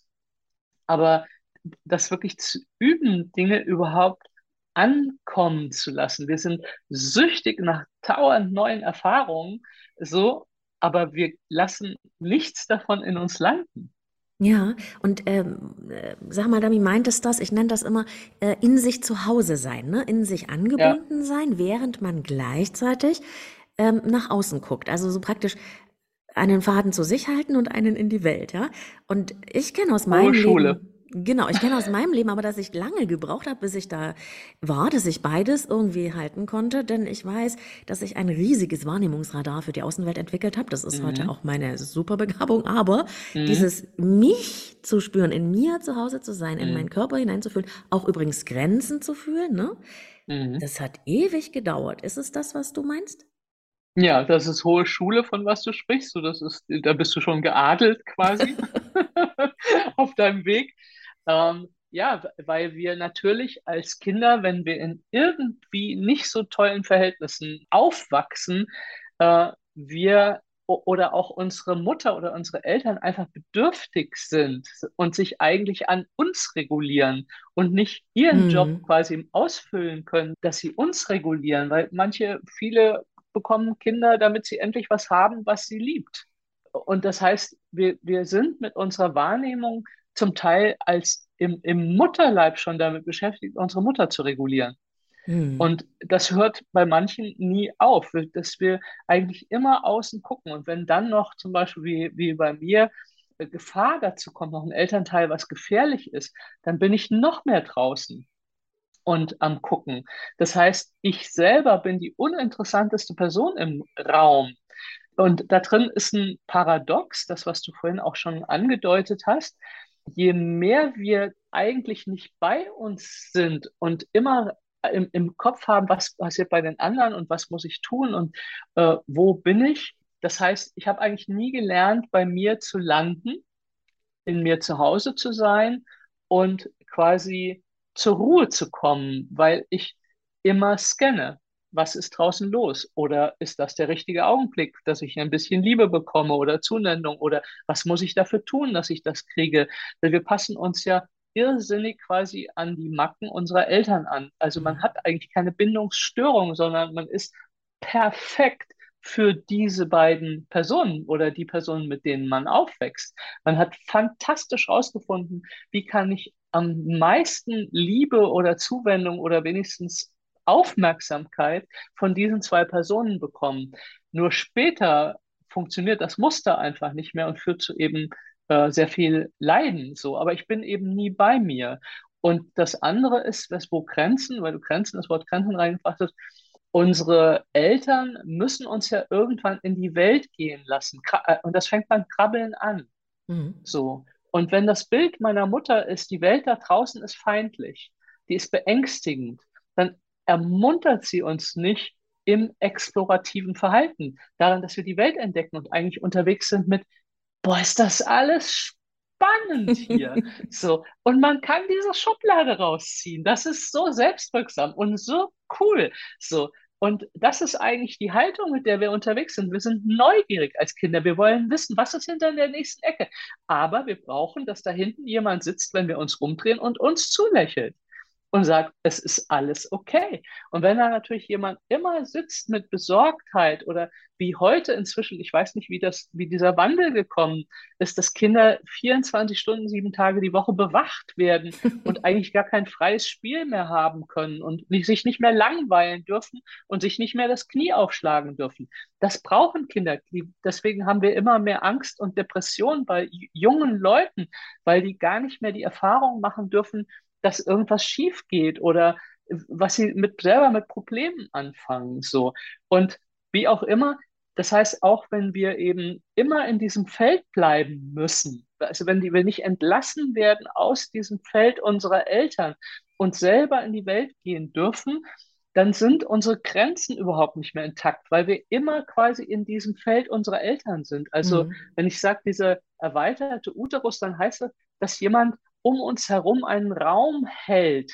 Aber das wirklich zu üben, Dinge überhaupt ankommen zu lassen. Wir sind süchtig nach dauernd neuen Erfahrungen, so, aber wir lassen nichts davon in uns landen. ja. Und ähm, äh, sag mal, Dami, meint es das? Ich nenne das immer äh, in sich zu Hause sein, ne? In sich Ja. angebunden sein, während man gleichzeitig ähm, nach außen guckt. Also so praktisch einen Faden zu sich halten und einen in die Welt, ja? Und ich kenne aus meinem Schule. Leben, genau, ich kenne aus meinem Leben aber, dass ich lange gebraucht habe, bis ich da war, dass ich beides irgendwie halten konnte, denn ich weiß, dass ich ein riesiges Wahrnehmungsradar für die Außenwelt entwickelt habe. Das ist heute Mhm. auch meine Superbegabung, aber Mhm. dieses mich zu spüren, in mir zu Hause zu sein, in meinen Mhm. Körper hineinzufühlen, auch übrigens Grenzen zu fühlen, ne? Mhm. Das hat ewig gedauert. Ist es das, was du meinst? Ja, das ist hohe Schule, von was du sprichst. So, das ist, da bist du schon geadelt quasi auf deinem Weg. Ähm, ja, weil wir natürlich als Kinder, wenn wir in irgendwie nicht so tollen Verhältnissen aufwachsen, äh, wir oder auch unsere Mutter oder unsere Eltern einfach bedürftig sind und sich eigentlich an uns regulieren und nicht ihren Job Mhm. quasi ausfüllen können, dass sie uns regulieren, weil manche, viele bekommen Kinder, damit sie endlich was haben, was sie liebt. Und das heißt, wir, wir sind mit unserer Wahrnehmung zum Teil als im, im Mutterleib schon damit beschäftigt, unsere Mutter zu regulieren. Mhm. Und das hört bei manchen nie auf, dass wir eigentlich immer außen gucken. Und wenn dann noch zum Beispiel wie, wie bei mir äh, Gefahr dazu kommt, noch ein Elternteil, was gefährlich ist, dann bin ich noch mehr draußen und am Gucken. Das heißt, ich selber bin die uninteressanteste Person im Raum. Und da drin ist ein Paradox, das, was du vorhin auch schon angedeutet hast. Je mehr wir eigentlich nicht bei uns sind und immer im, im Kopf haben, was passiert bei den anderen und was muss ich tun und äh, wo bin ich. Das heißt, ich habe eigentlich nie gelernt, bei mir zu landen, in mir zu Hause zu sein und quasi zur Ruhe zu kommen, weil ich immer scanne. Was ist draußen los? Oder ist das der richtige Augenblick, dass ich ein bisschen Liebe bekomme oder Zuneigung? Oder was muss ich dafür tun, dass ich das kriege? Weil wir passen uns ja irrsinnig quasi an die Macken unserer Eltern an. Also man hat eigentlich keine Bindungsstörung, sondern man ist perfekt für diese beiden Personen oder die Personen, mit denen man aufwächst. Man hat fantastisch herausgefunden, wie kann ich am meisten Liebe oder Zuwendung oder wenigstens Aufmerksamkeit von diesen zwei Personen bekommen. Nur später funktioniert das Muster einfach nicht mehr und führt zu eben äh, sehr viel Leiden. So, aber ich bin eben nie bei mir. Und das andere ist, wo Grenzen, weil du Grenzen, das Wort Grenzen reingebracht hast, unsere Eltern müssen uns ja irgendwann in die Welt gehen lassen. Äh, und das fängt beim Krabbeln an. Mhm. So. Und wenn das Bild meiner Mutter ist, die Welt da draußen ist feindlich, die ist beängstigend, dann ermuntert sie uns nicht im explorativen Verhalten, daran, dass wir die Welt entdecken und eigentlich unterwegs sind mit, boah, ist das alles spannend hier. so. Und man kann diese Schublade rausziehen. Das ist so selbstwirksam und so cool. So. Und das ist eigentlich die Haltung, mit der wir unterwegs sind. Wir sind neugierig als Kinder. Wir wollen wissen, was ist hinter der nächsten Ecke. Aber wir brauchen, dass da hinten jemand sitzt, wenn wir uns rumdrehen und uns zulächelt und sagt, es ist alles okay. Und wenn da natürlich jemand immer sitzt mit Besorgtheit oder wie heute inzwischen, ich weiß nicht, wie das, wie dieser Wandel gekommen ist, dass Kinder 24 Stunden, sieben Tage die Woche bewacht werden und eigentlich gar kein freies Spiel mehr haben können und sich nicht mehr langweilen dürfen und sich nicht mehr das Knie aufschlagen dürfen. Das brauchen Kinder. Deswegen haben wir immer mehr Angst und Depression bei jungen Leuten, weil die gar nicht mehr die Erfahrung machen dürfen, dass irgendwas schief geht oder was sie mit selber mit Problemen anfangen. So. Und wie auch immer, das heißt, auch wenn wir eben immer in diesem Feld bleiben müssen, also wenn die, wir nicht entlassen werden aus diesem Feld unserer Eltern und selber in die Welt gehen dürfen, dann sind unsere Grenzen überhaupt nicht mehr intakt, weil wir immer quasi in diesem Feld unserer Eltern sind. Also mhm. wenn ich sage, dieser erweiterte Uterus, dann heißt das, dass jemand um uns herum einen Raum hält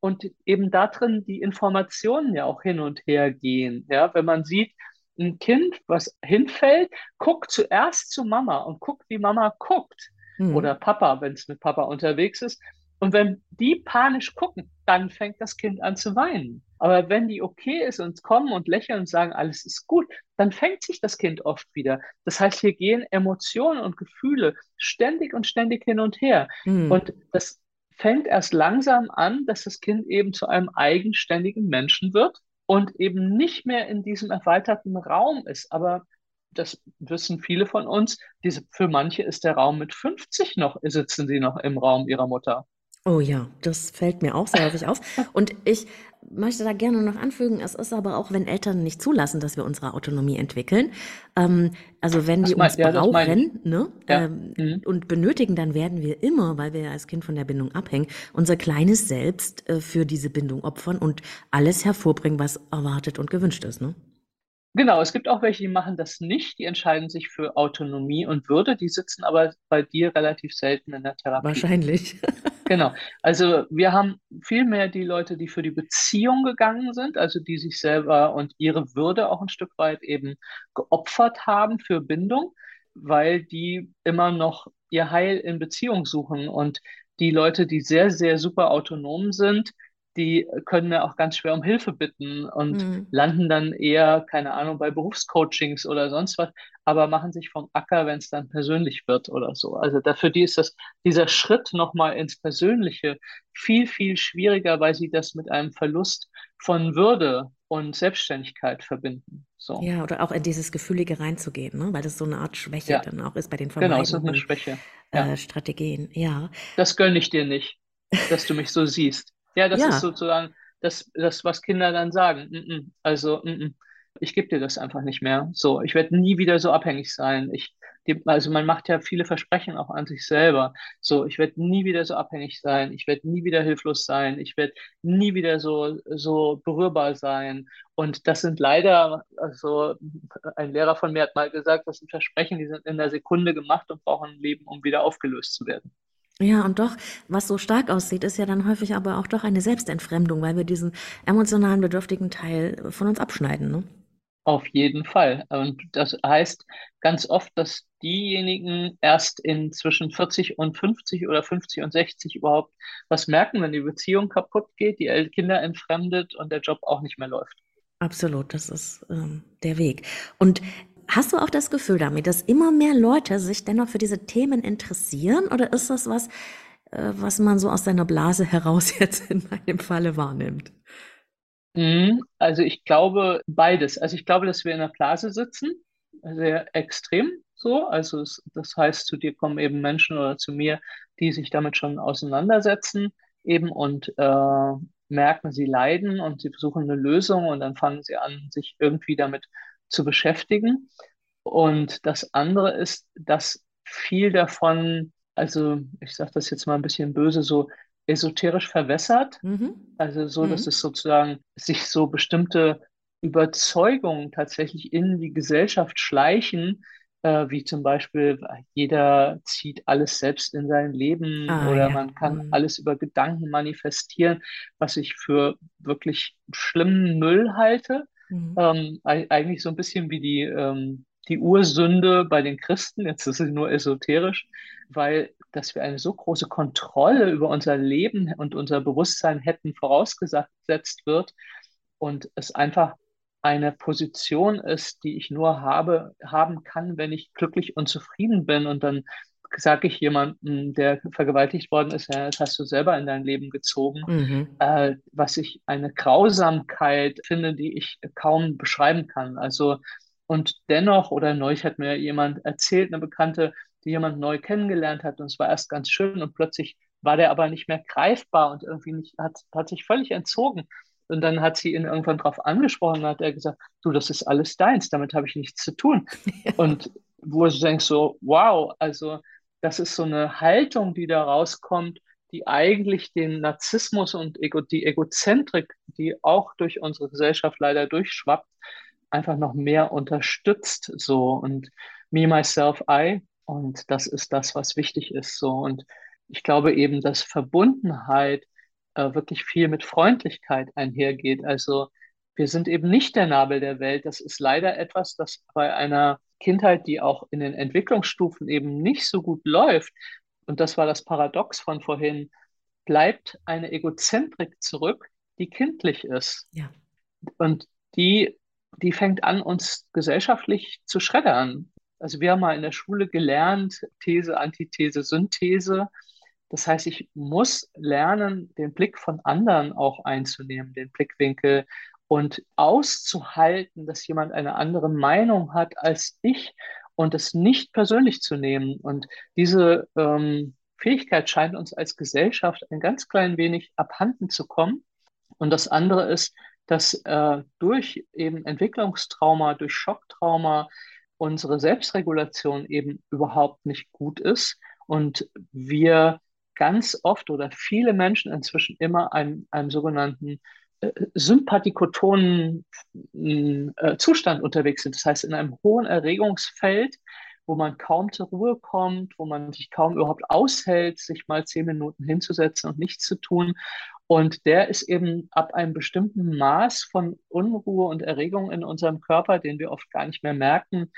und eben da drin die Informationen ja auch hin und her gehen. Ja, wenn man sieht, ein Kind, was hinfällt, guckt zuerst zu Mama und guckt, wie Mama guckt. Mhm. Oder Papa, wenn es mit Papa unterwegs ist. Und wenn die panisch gucken, dann fängt das Kind an zu weinen. Aber wenn die okay ist und kommen und lächeln und sagen, alles ist gut, dann fängt sich das Kind oft wieder. Das heißt, hier gehen Emotionen und Gefühle ständig und ständig hin und her. Mhm. Und das fängt erst langsam an, dass das Kind eben zu einem eigenständigen Menschen wird und eben nicht mehr in diesem erweiterten Raum ist. Aber das wissen viele von uns, diese, für manche ist der Raum mit 50 noch, sitzen sie noch im Raum ihrer Mutter. Oh ja, das fällt mir auch sehr häufig auf. Und ich möchte da gerne noch anfügen, es ist aber auch, wenn Eltern nicht zulassen, dass wir unsere Autonomie entwickeln. Ähm, also wenn die uns ja, brauchen ne, ja. ähm, mhm. und benötigen, dann werden wir immer, weil wir ja als Kind von der Bindung abhängen, unser kleines Selbst äh, für diese Bindung opfern und alles hervorbringen, was erwartet und gewünscht ist. Ne? Genau, es gibt auch welche, die machen das nicht, die entscheiden sich für Autonomie und Würde, die sitzen aber bei dir relativ selten in der Therapie. Wahrscheinlich. genau, also wir haben viel mehr die Leute, die für die Beziehung gegangen sind, also die sich selber und ihre Würde auch ein Stück weit eben geopfert haben für Bindung, weil die immer noch ihr Heil in Beziehung suchen. Und die Leute, die sehr, sehr super autonom sind, die können ja auch ganz schwer um Hilfe bitten und mhm. landen dann eher, keine Ahnung, bei Berufscoachings oder sonst was, aber machen sich vom Acker, wenn es dann persönlich wird oder so. Also dafür die ist das, dieser Schritt nochmal ins Persönliche viel, viel schwieriger, weil sie das mit einem Verlust von Würde und Selbstständigkeit verbinden. So. Ja, oder auch in dieses Gefühlige reinzugehen, ne? weil das so eine Art Schwäche ja. dann auch ist bei den. Genau, eine Schwäche. Ja. Äh, Strategien, ja. Das gönne ich dir nicht, dass du mich so siehst. Ja, das ja. ist sozusagen das, das, was Kinder dann sagen. Mm -mm. Also, mm ich gebe dir das einfach nicht mehr. So, ich werde nie wieder so abhängig sein. Ich, also man macht ja viele Versprechen auch an sich selber. So, ich werde nie wieder so abhängig sein. Ich werde nie wieder hilflos sein. Ich werde nie wieder so, so berührbar sein. Und das sind leider, also ein Lehrer von mir hat mal gesagt, das sind Versprechen, die sind in der Sekunde gemacht und brauchen ein Leben, um wieder aufgelöst zu werden. Ja, und doch, was so stark aussieht, ist ja dann häufig aber auch doch eine Selbstentfremdung, weil wir diesen emotionalen, bedürftigen Teil von uns abschneiden. Ne? Auf jeden Fall. Und das heißt ganz oft, dass diejenigen erst in zwischen 40 und 50 oder 50 und 60 überhaupt was merken, wenn die Beziehung kaputt geht, die Kinder entfremdet und der Job auch nicht mehr läuft. Absolut, das ist ähm, der Weg. Und hast du auch das Gefühl damit, dass immer mehr Leute sich dennoch für diese Themen interessieren? Oder ist das was, äh, was man so aus seiner Blase heraus jetzt in meinem Falle wahrnimmt? Mhm. Also ich glaube beides. Also ich glaube, dass wir in der Blase sitzen, sehr extrem so. Also es, das heißt, zu dir kommen eben Menschen oder zu mir, die sich damit schon auseinandersetzen eben und äh, merken, sie leiden und sie versuchen eine Lösung und dann fangen sie an, sich irgendwie damit zu beschäftigen. Und das andere ist, dass viel davon, also ich sage das jetzt mal ein bisschen böse, so esoterisch verwässert. Mhm. Also so, dass mhm. es sozusagen sich so bestimmte Überzeugungen tatsächlich in die Gesellschaft schleichen, äh, wie zum Beispiel, jeder zieht alles selbst in sein Leben ah, oder ja. man kann mhm. alles über Gedanken manifestieren, was ich für wirklich schlimmen Müll halte. Mhm. Ähm, eigentlich so ein bisschen wie die, ähm, die Ursünde bei den Christen, jetzt ist es nur esoterisch, weil dass wir eine so große Kontrolle über unser Leben und unser Bewusstsein hätten vorausgesetzt wird und es einfach eine Position ist, die ich nur habe, haben kann, wenn ich glücklich und zufrieden bin. Und dann sage ich jemandem, der vergewaltigt worden ist, ja, das hast du selber in dein Leben gezogen, mhm. äh, was ich eine Grausamkeit finde, die ich kaum beschreiben kann. Also und dennoch, oder neulich hat mir jemand erzählt, eine Bekannte, die jemand neu kennengelernt hat und es war erst ganz schön und plötzlich war der aber nicht mehr greifbar und irgendwie nicht, hat, hat sich völlig entzogen. Und dann hat sie ihn irgendwann darauf angesprochen und hat er gesagt, du, das ist alles deins, damit habe ich nichts zu tun. Ja. Und wo du denkst so, wow, also das ist so eine Haltung, die da rauskommt, die eigentlich den Narzissmus und Ego, die Egozentrik, die auch durch unsere Gesellschaft leider durchschwappt, einfach noch mehr unterstützt. So und me, myself, I. Und das ist das, was wichtig ist. So und ich glaube eben, dass Verbundenheit äh, wirklich viel mit Freundlichkeit einhergeht. Also wir sind eben nicht der Nabel der Welt. Das ist leider etwas, das bei einer Kindheit, die auch in den Entwicklungsstufen eben nicht so gut läuft, und das war das Paradox von vorhin, bleibt eine Egozentrik zurück, die kindlich ist. Ja. Und die, die fängt an, uns gesellschaftlich zu schreddern. Also wir haben mal in der Schule gelernt, These, Antithese, Synthese. Das heißt, ich muss lernen, den Blick von anderen auch einzunehmen, den Blickwinkel und auszuhalten, dass jemand eine andere Meinung hat als ich und es nicht persönlich zu nehmen. Und diese ähm, Fähigkeit scheint uns als Gesellschaft ein ganz klein wenig abhanden zu kommen. Und das andere ist, dass äh, durch eben Entwicklungstrauma, durch Schocktrauma unsere Selbstregulation eben überhaupt nicht gut ist und wir ganz oft oder viele Menschen inzwischen immer einem, einem sogenannten sympathikotonen äh, Zustand unterwegs sind. Das heißt, in einem hohen Erregungsfeld, wo man kaum zur Ruhe kommt, wo man sich kaum überhaupt aushält, sich mal zehn Minuten hinzusetzen und nichts zu tun. Und der ist eben ab einem bestimmten Maß von Unruhe und Erregung in unserem Körper, den wir oft gar nicht mehr merken,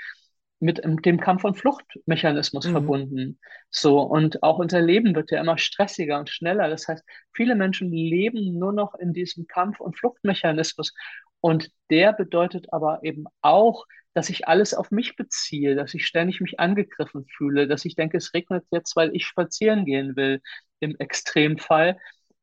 mit dem Kampf- und Fluchtmechanismus mhm. verbunden. So, und auch unser Leben wird ja immer stressiger und schneller. Das heißt, viele Menschen leben nur noch in diesem Kampf- und Fluchtmechanismus. Und der bedeutet aber eben auch, dass ich alles auf mich beziehe, dass ich ständig mich angegriffen fühle, dass ich denke, es regnet jetzt, weil ich spazieren gehen will, im Extremfall.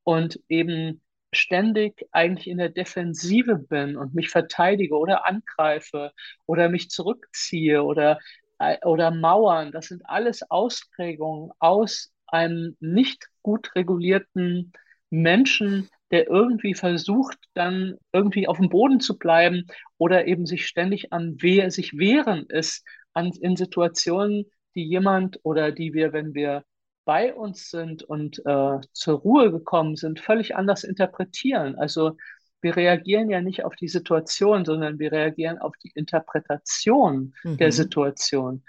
Und eben ständig eigentlich in der Defensive bin und mich verteidige oder angreife oder mich zurückziehe oder, äh, oder mauern, das sind alles Ausprägungen aus einem nicht gut regulierten Menschen, der irgendwie versucht, dann irgendwie auf dem Boden zu bleiben oder eben sich ständig an Wehr, sich wehren ist an, in Situationen, die jemand oder die wir, wenn wir bei uns sind und äh, zur Ruhe gekommen sind, völlig anders interpretieren. Also wir reagieren ja nicht auf die Situation, sondern wir reagieren auf die Interpretation mhm. der Situation.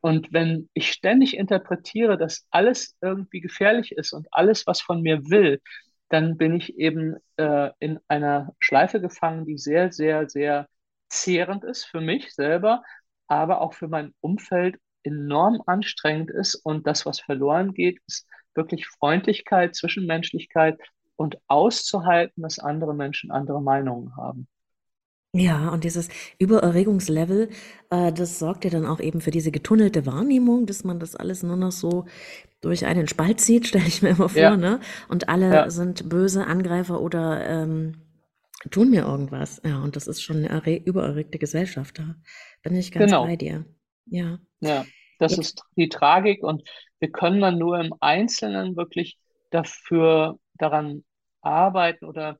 Und wenn ich ständig interpretiere, dass alles irgendwie gefährlich ist und alles, was von mir will, dann bin ich eben äh, in einer Schleife gefangen, die sehr, sehr, sehr zehrend ist für mich selber, aber auch für mein Umfeld enorm anstrengend ist. Und das, was verloren geht, ist wirklich Freundlichkeit, Zwischenmenschlichkeit und auszuhalten, dass andere Menschen andere Meinungen haben. Ja, und dieses Übererregungslevel, äh, das sorgt ja dann auch eben für diese getunnelte Wahrnehmung, dass man das alles nur noch so durch einen Spalt zieht, stelle ich mir immer vor, ja. ne? Und alle ja. sind böse Angreifer oder ähm, tun mir irgendwas. Ja, und das ist schon eine übererregte Gesellschaft. Da bin ich ganz genau. bei dir. Ja. Ja, das ja. ist die Tragik und wir können dann nur im Einzelnen wirklich dafür daran arbeiten oder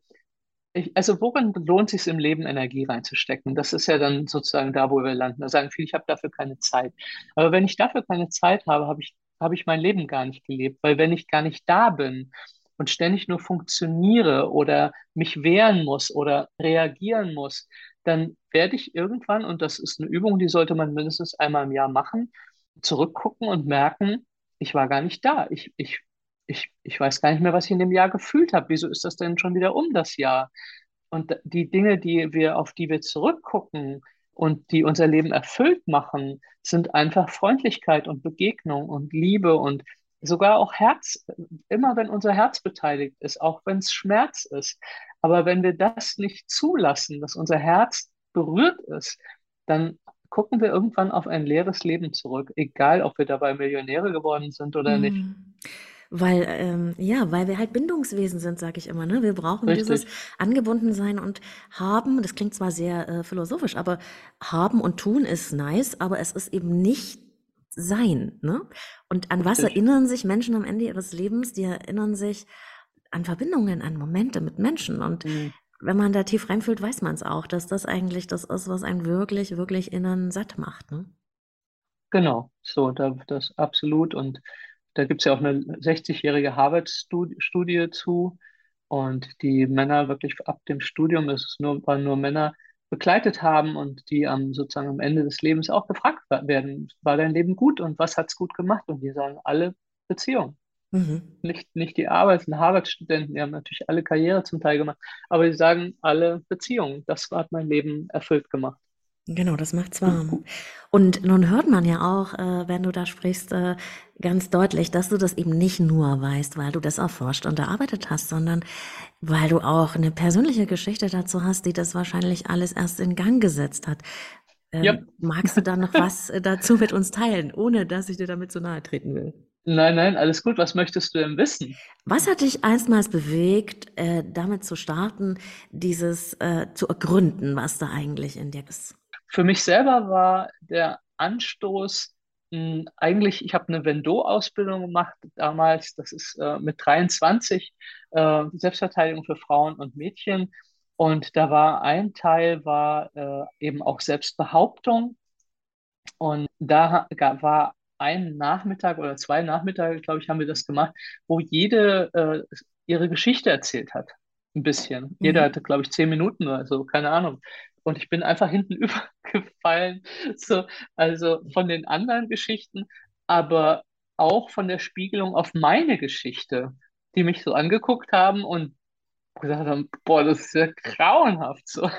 ich, also worin lohnt es sich im Leben Energie reinzustecken? Das ist ja dann sozusagen da, wo wir landen. Da sagen viele, ich habe dafür keine Zeit. Aber wenn ich dafür keine Zeit habe, habe ich, habe ich mein Leben gar nicht gelebt. Weil wenn ich gar nicht da bin und ständig nur funktioniere oder mich wehren muss oder reagieren muss, dann werde ich irgendwann, und das ist eine Übung, die sollte man mindestens einmal im Jahr machen, zurückgucken und merken, ich war gar nicht da. Ich, ich, ich, ich weiß gar nicht mehr, was ich in dem Jahr gefühlt habe. Wieso ist das denn schon wieder um das Jahr? Und die Dinge, die wir, auf die wir zurückgucken und die unser Leben erfüllt machen, sind einfach Freundlichkeit und Begegnung und Liebe und sogar auch Herz, immer wenn unser Herz beteiligt ist, auch wenn es Schmerz ist. Aber wenn wir das nicht zulassen, dass unser Herz berührt ist, dann gucken wir irgendwann auf ein leeres Leben zurück, egal ob wir dabei Millionäre geworden sind oder mhm. nicht. Weil, ähm, ja, weil wir halt Bindungswesen sind, sage ich immer. Ne? Wir brauchen Richtig. dieses Angebundensein und haben, das klingt zwar sehr äh, philosophisch, aber haben und tun ist nice, aber es ist eben nicht sein. Ne? Und an was erinnern sich Menschen am Ende ihres Lebens? Die erinnern sich an Verbindungen, an Momente mit Menschen. Und mhm. wenn man da tief reinfühlt, weiß man es auch, dass das eigentlich das ist, was einen wirklich, wirklich innen satt macht. Ne? Genau, so, da, das absolut. Und da gibt es ja auch eine 60-jährige Harvard-Studie zu. Und die Männer wirklich ab dem Studium, es nur, waren nur Männer, begleitet haben und die am sozusagen am Ende des Lebens auch gefragt werden, war dein Leben gut und was hat es gut gemacht? Und die sagen alle Beziehungen. Mhm. Nicht, nicht die Arbeit, sind Harvard-Studenten, die haben natürlich alle Karriere zum Teil gemacht, aber die sagen alle Beziehungen. Das hat mein Leben erfüllt gemacht. Genau, das macht's warm. Und nun hört man ja auch, äh, wenn du da sprichst, äh, ganz deutlich, dass du das eben nicht nur weißt, weil du das erforscht und erarbeitet hast, sondern weil du auch eine persönliche Geschichte dazu hast, die das wahrscheinlich alles erst in Gang gesetzt hat. Ähm, ja. Magst du da noch was äh, dazu mit uns teilen, ohne dass ich dir damit zu nahe treten will? Nein, nein, alles gut. Was möchtest du denn wissen? Was hat dich einstmals bewegt, äh, damit zu starten, dieses äh, zu ergründen, was da eigentlich in dir ist? Für mich selber war der Anstoß mh, hm, eigentlich, ich habe eine Vendo-Ausbildung gemacht damals, das ist äh, mit 23, äh, Selbstverteidigung für Frauen und Mädchen. Und da war ein Teil, war äh, eben auch Selbstbehauptung. Und da war ein Nachmittag oder zwei Nachmittage, glaube ich, haben wir das gemacht, wo jede äh, ihre Geschichte erzählt hat. Ein bisschen. Mhm. Jeder hatte, glaube ich, zehn Minuten oder so, keine Ahnung. Und ich bin einfach hinten übergefallen, so, also von den anderen Geschichten, aber auch von der Spiegelung auf meine Geschichte, die mich so angeguckt haben und gesagt haben, boah, das ist ja grauenhaft so.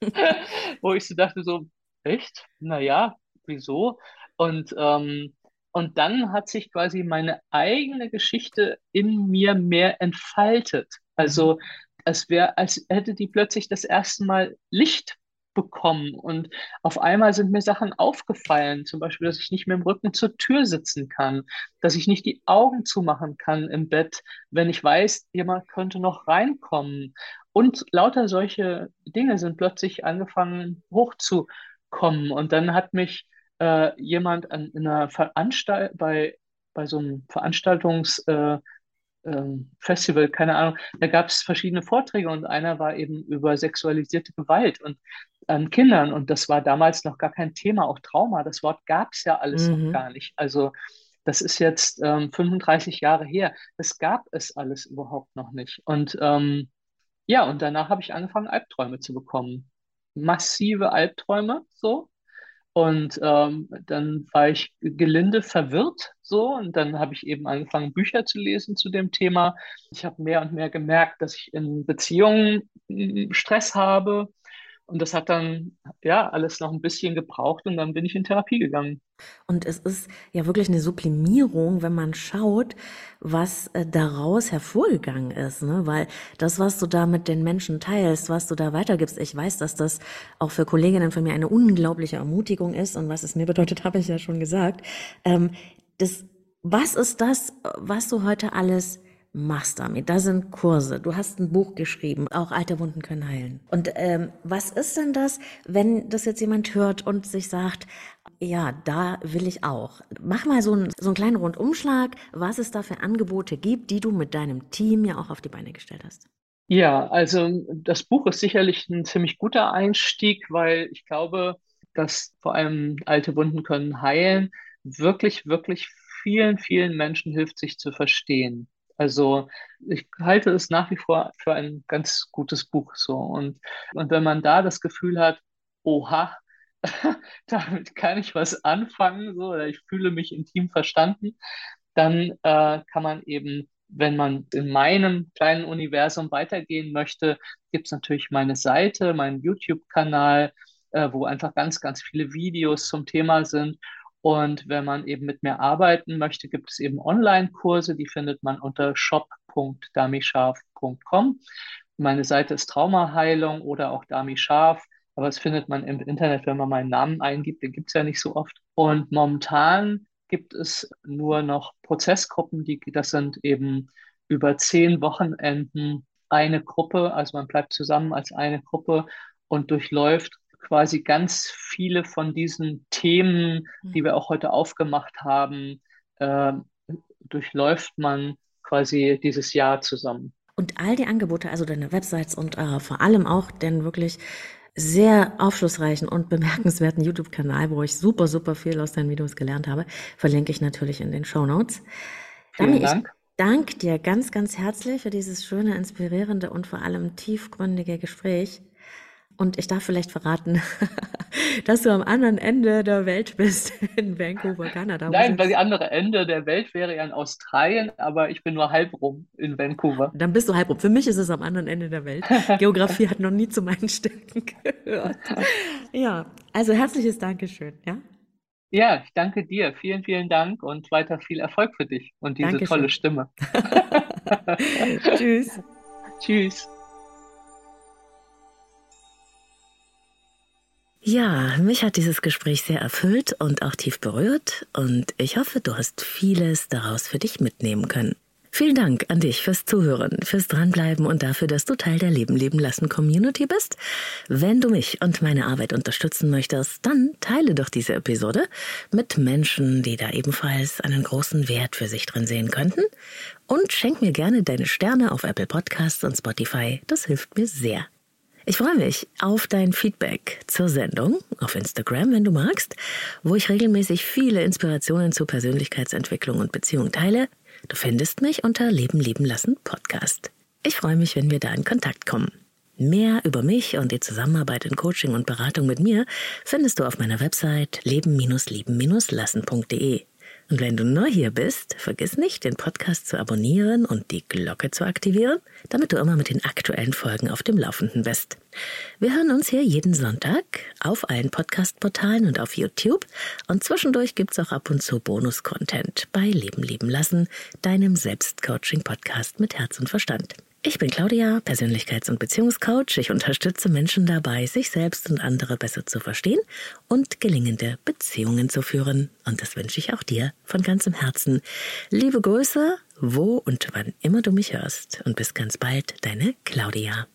Wo ich so dachte, so, echt? Naja, wieso? Und, ähm, und dann hat sich quasi meine eigene Geschichte in mir mehr entfaltet. Also es wäre, als hätte die plötzlich das erste Mal Licht bekommen. Und auf einmal sind mir Sachen aufgefallen, zum Beispiel, dass ich nicht mehr im Rücken zur Tür sitzen kann, dass ich nicht die Augen zumachen kann im Bett, wenn ich weiß, jemand könnte noch reinkommen. Und lauter solche Dinge sind plötzlich angefangen hochzukommen. Und dann hat mich äh, jemand an, in einer Veranstaltung, bei, bei so einem Veranstaltungs- äh, Festival, keine Ahnung, da gab es verschiedene Vorträge und einer war eben über sexualisierte Gewalt und an Kindern und das war damals noch gar kein Thema, auch Trauma, das Wort gab es ja alles mhm. noch gar nicht. Also das ist jetzt ähm, 35 Jahre her. Das gab es alles überhaupt noch nicht. Und ähm, ja, und danach habe ich angefangen, Albträume zu bekommen. Massive Albträume, so. Und ähm, dann war ich gelinde verwirrt so und dann habe ich eben angefangen, Bücher zu lesen zu dem Thema. Ich habe mehr und mehr gemerkt, dass ich in Beziehungen hm, Stress habe Und das hat dann ja alles noch ein bisschen gebraucht und dann bin ich in Therapie gegangen. Und es ist ja wirklich eine Sublimierung, wenn man schaut, was äh, daraus hervorgegangen ist, ne? Weil das, was du da mit den Menschen teilst, was du da weitergibst, ich weiß, dass das auch für Kolleginnen von mir eine unglaubliche Ermutigung ist und was es mir bedeutet, habe ich ja schon gesagt. Ähm, das, was ist das, was du heute alles machst damit. Da sind Kurse. Du hast ein Buch geschrieben. Auch alte Wunden können heilen. Und ähm, was ist denn das, wenn das jetzt jemand hört und sich sagt, ja, da will ich auch. Mach mal so einen, so einen kleinen Rundumschlag, was es da für Angebote gibt, die du mit deinem Team ja auch auf die Beine gestellt hast. Ja, also das Buch ist sicherlich ein ziemlich guter Einstieg, weil ich glaube, dass vor allem alte Wunden können heilen, wirklich, wirklich vielen, vielen Menschen hilft, sich zu verstehen. Also ich halte es nach wie vor für ein ganz gutes Buch so. Und, und wenn man da das Gefühl hat, oha, damit kann ich was anfangen, so, oder ich fühle mich intim verstanden, dann äh, kann man eben, wenn man in meinem kleinen Universum weitergehen möchte, gibt es natürlich meine Seite, meinen YouTube-Kanal, äh, wo einfach ganz, ganz viele Videos zum Thema sind. Und wenn man eben mit mir arbeiten möchte, gibt es eben Online-Kurse, die findet man unter shop.damischarf.com. Meine Seite ist Traumaheilung oder auch Dami Scharf, aber das findet man im Internet, wenn man meinen Namen eingibt, den gibt es ja nicht so oft. Und momentan gibt es nur noch Prozessgruppen, die, das sind eben über zehn Wochenenden eine Gruppe, also man bleibt zusammen als eine Gruppe und durchläuft quasi ganz viele von diesen Themen, die wir auch heute aufgemacht haben, äh, durchläuft man quasi dieses Jahr zusammen. Und all die Angebote, also deine Websites und äh, vor allem auch den wirklich sehr aufschlussreichen und bemerkenswerten YouTube-Kanal, wo ich super, super viel aus deinen Videos gelernt habe, verlinke ich natürlich in den Show Notes. Vielen Dank. Ich danke dir ganz, ganz herzlich für dieses schöne, inspirierende und vor allem tiefgründige Gespräch. Und ich darf vielleicht verraten, dass du am anderen Ende der Welt bist, in Vancouver, Kanada. Nein, weil die andere Ende der Welt wäre ja in Australien, aber ich bin nur halb rum in Vancouver. Dann bist du halb rum. Für mich ist es am anderen Ende der Welt. Geografie hat noch nie zu meinen Stärken gehört. Ja, also herzliches Dankeschön, ja? Ja, ich danke dir. Vielen, vielen Dank und weiter viel Erfolg für dich und diese Dankeschön. tolle Stimme. Tschüss. Tschüss. Ja, mich hat dieses Gespräch sehr erfüllt und auch tief berührt und ich hoffe, du hast vieles daraus für dich mitnehmen können. Vielen Dank an dich fürs Zuhören, fürs Dranbleiben und dafür, dass du Teil der Leben leben lassen Community bist. Wenn du mich und meine Arbeit unterstützen möchtest, dann teile doch diese Episode mit Menschen, die da ebenfalls einen großen Wert für sich drin sehen könnten. Und schenk mir gerne deine Sterne auf Apple Podcasts und Spotify. Das hilft mir sehr. Ich freue mich auf dein Feedback zur Sendung auf Instagram, wenn du magst, wo ich regelmäßig viele Inspirationen zu Persönlichkeitsentwicklung und Beziehung teile. Du findest mich unter Leben leben lassen Podcast. Ich freue mich, wenn wir da in Kontakt kommen. Mehr über mich und die Zusammenarbeit in Coaching und Beratung mit mir findest du auf meiner Website leben-leben-lassen.de. Und wenn du neu hier bist, vergiss nicht, den Podcast zu abonnieren und die Glocke zu aktivieren, damit du immer mit den aktuellen Folgen auf dem Laufenden bist. Wir hören uns hier jeden Sonntag auf allen Podcast-Portalen und auf YouTube. Und zwischendurch gibt's auch ab und zu Bonus-Content bei Leben leben lassen, deinem Selbstcoaching-Podcast mit Herz und Verstand. Ich bin Claudia, Persönlichkeits- und Beziehungscoach. Ich unterstütze Menschen dabei, sich selbst und andere besser zu verstehen und gelingende Beziehungen zu führen. Und das wünsche ich auch dir von ganzem Herzen. Liebe Grüße, wo und wann immer du mich hörst. Und bis ganz bald, deine Claudia.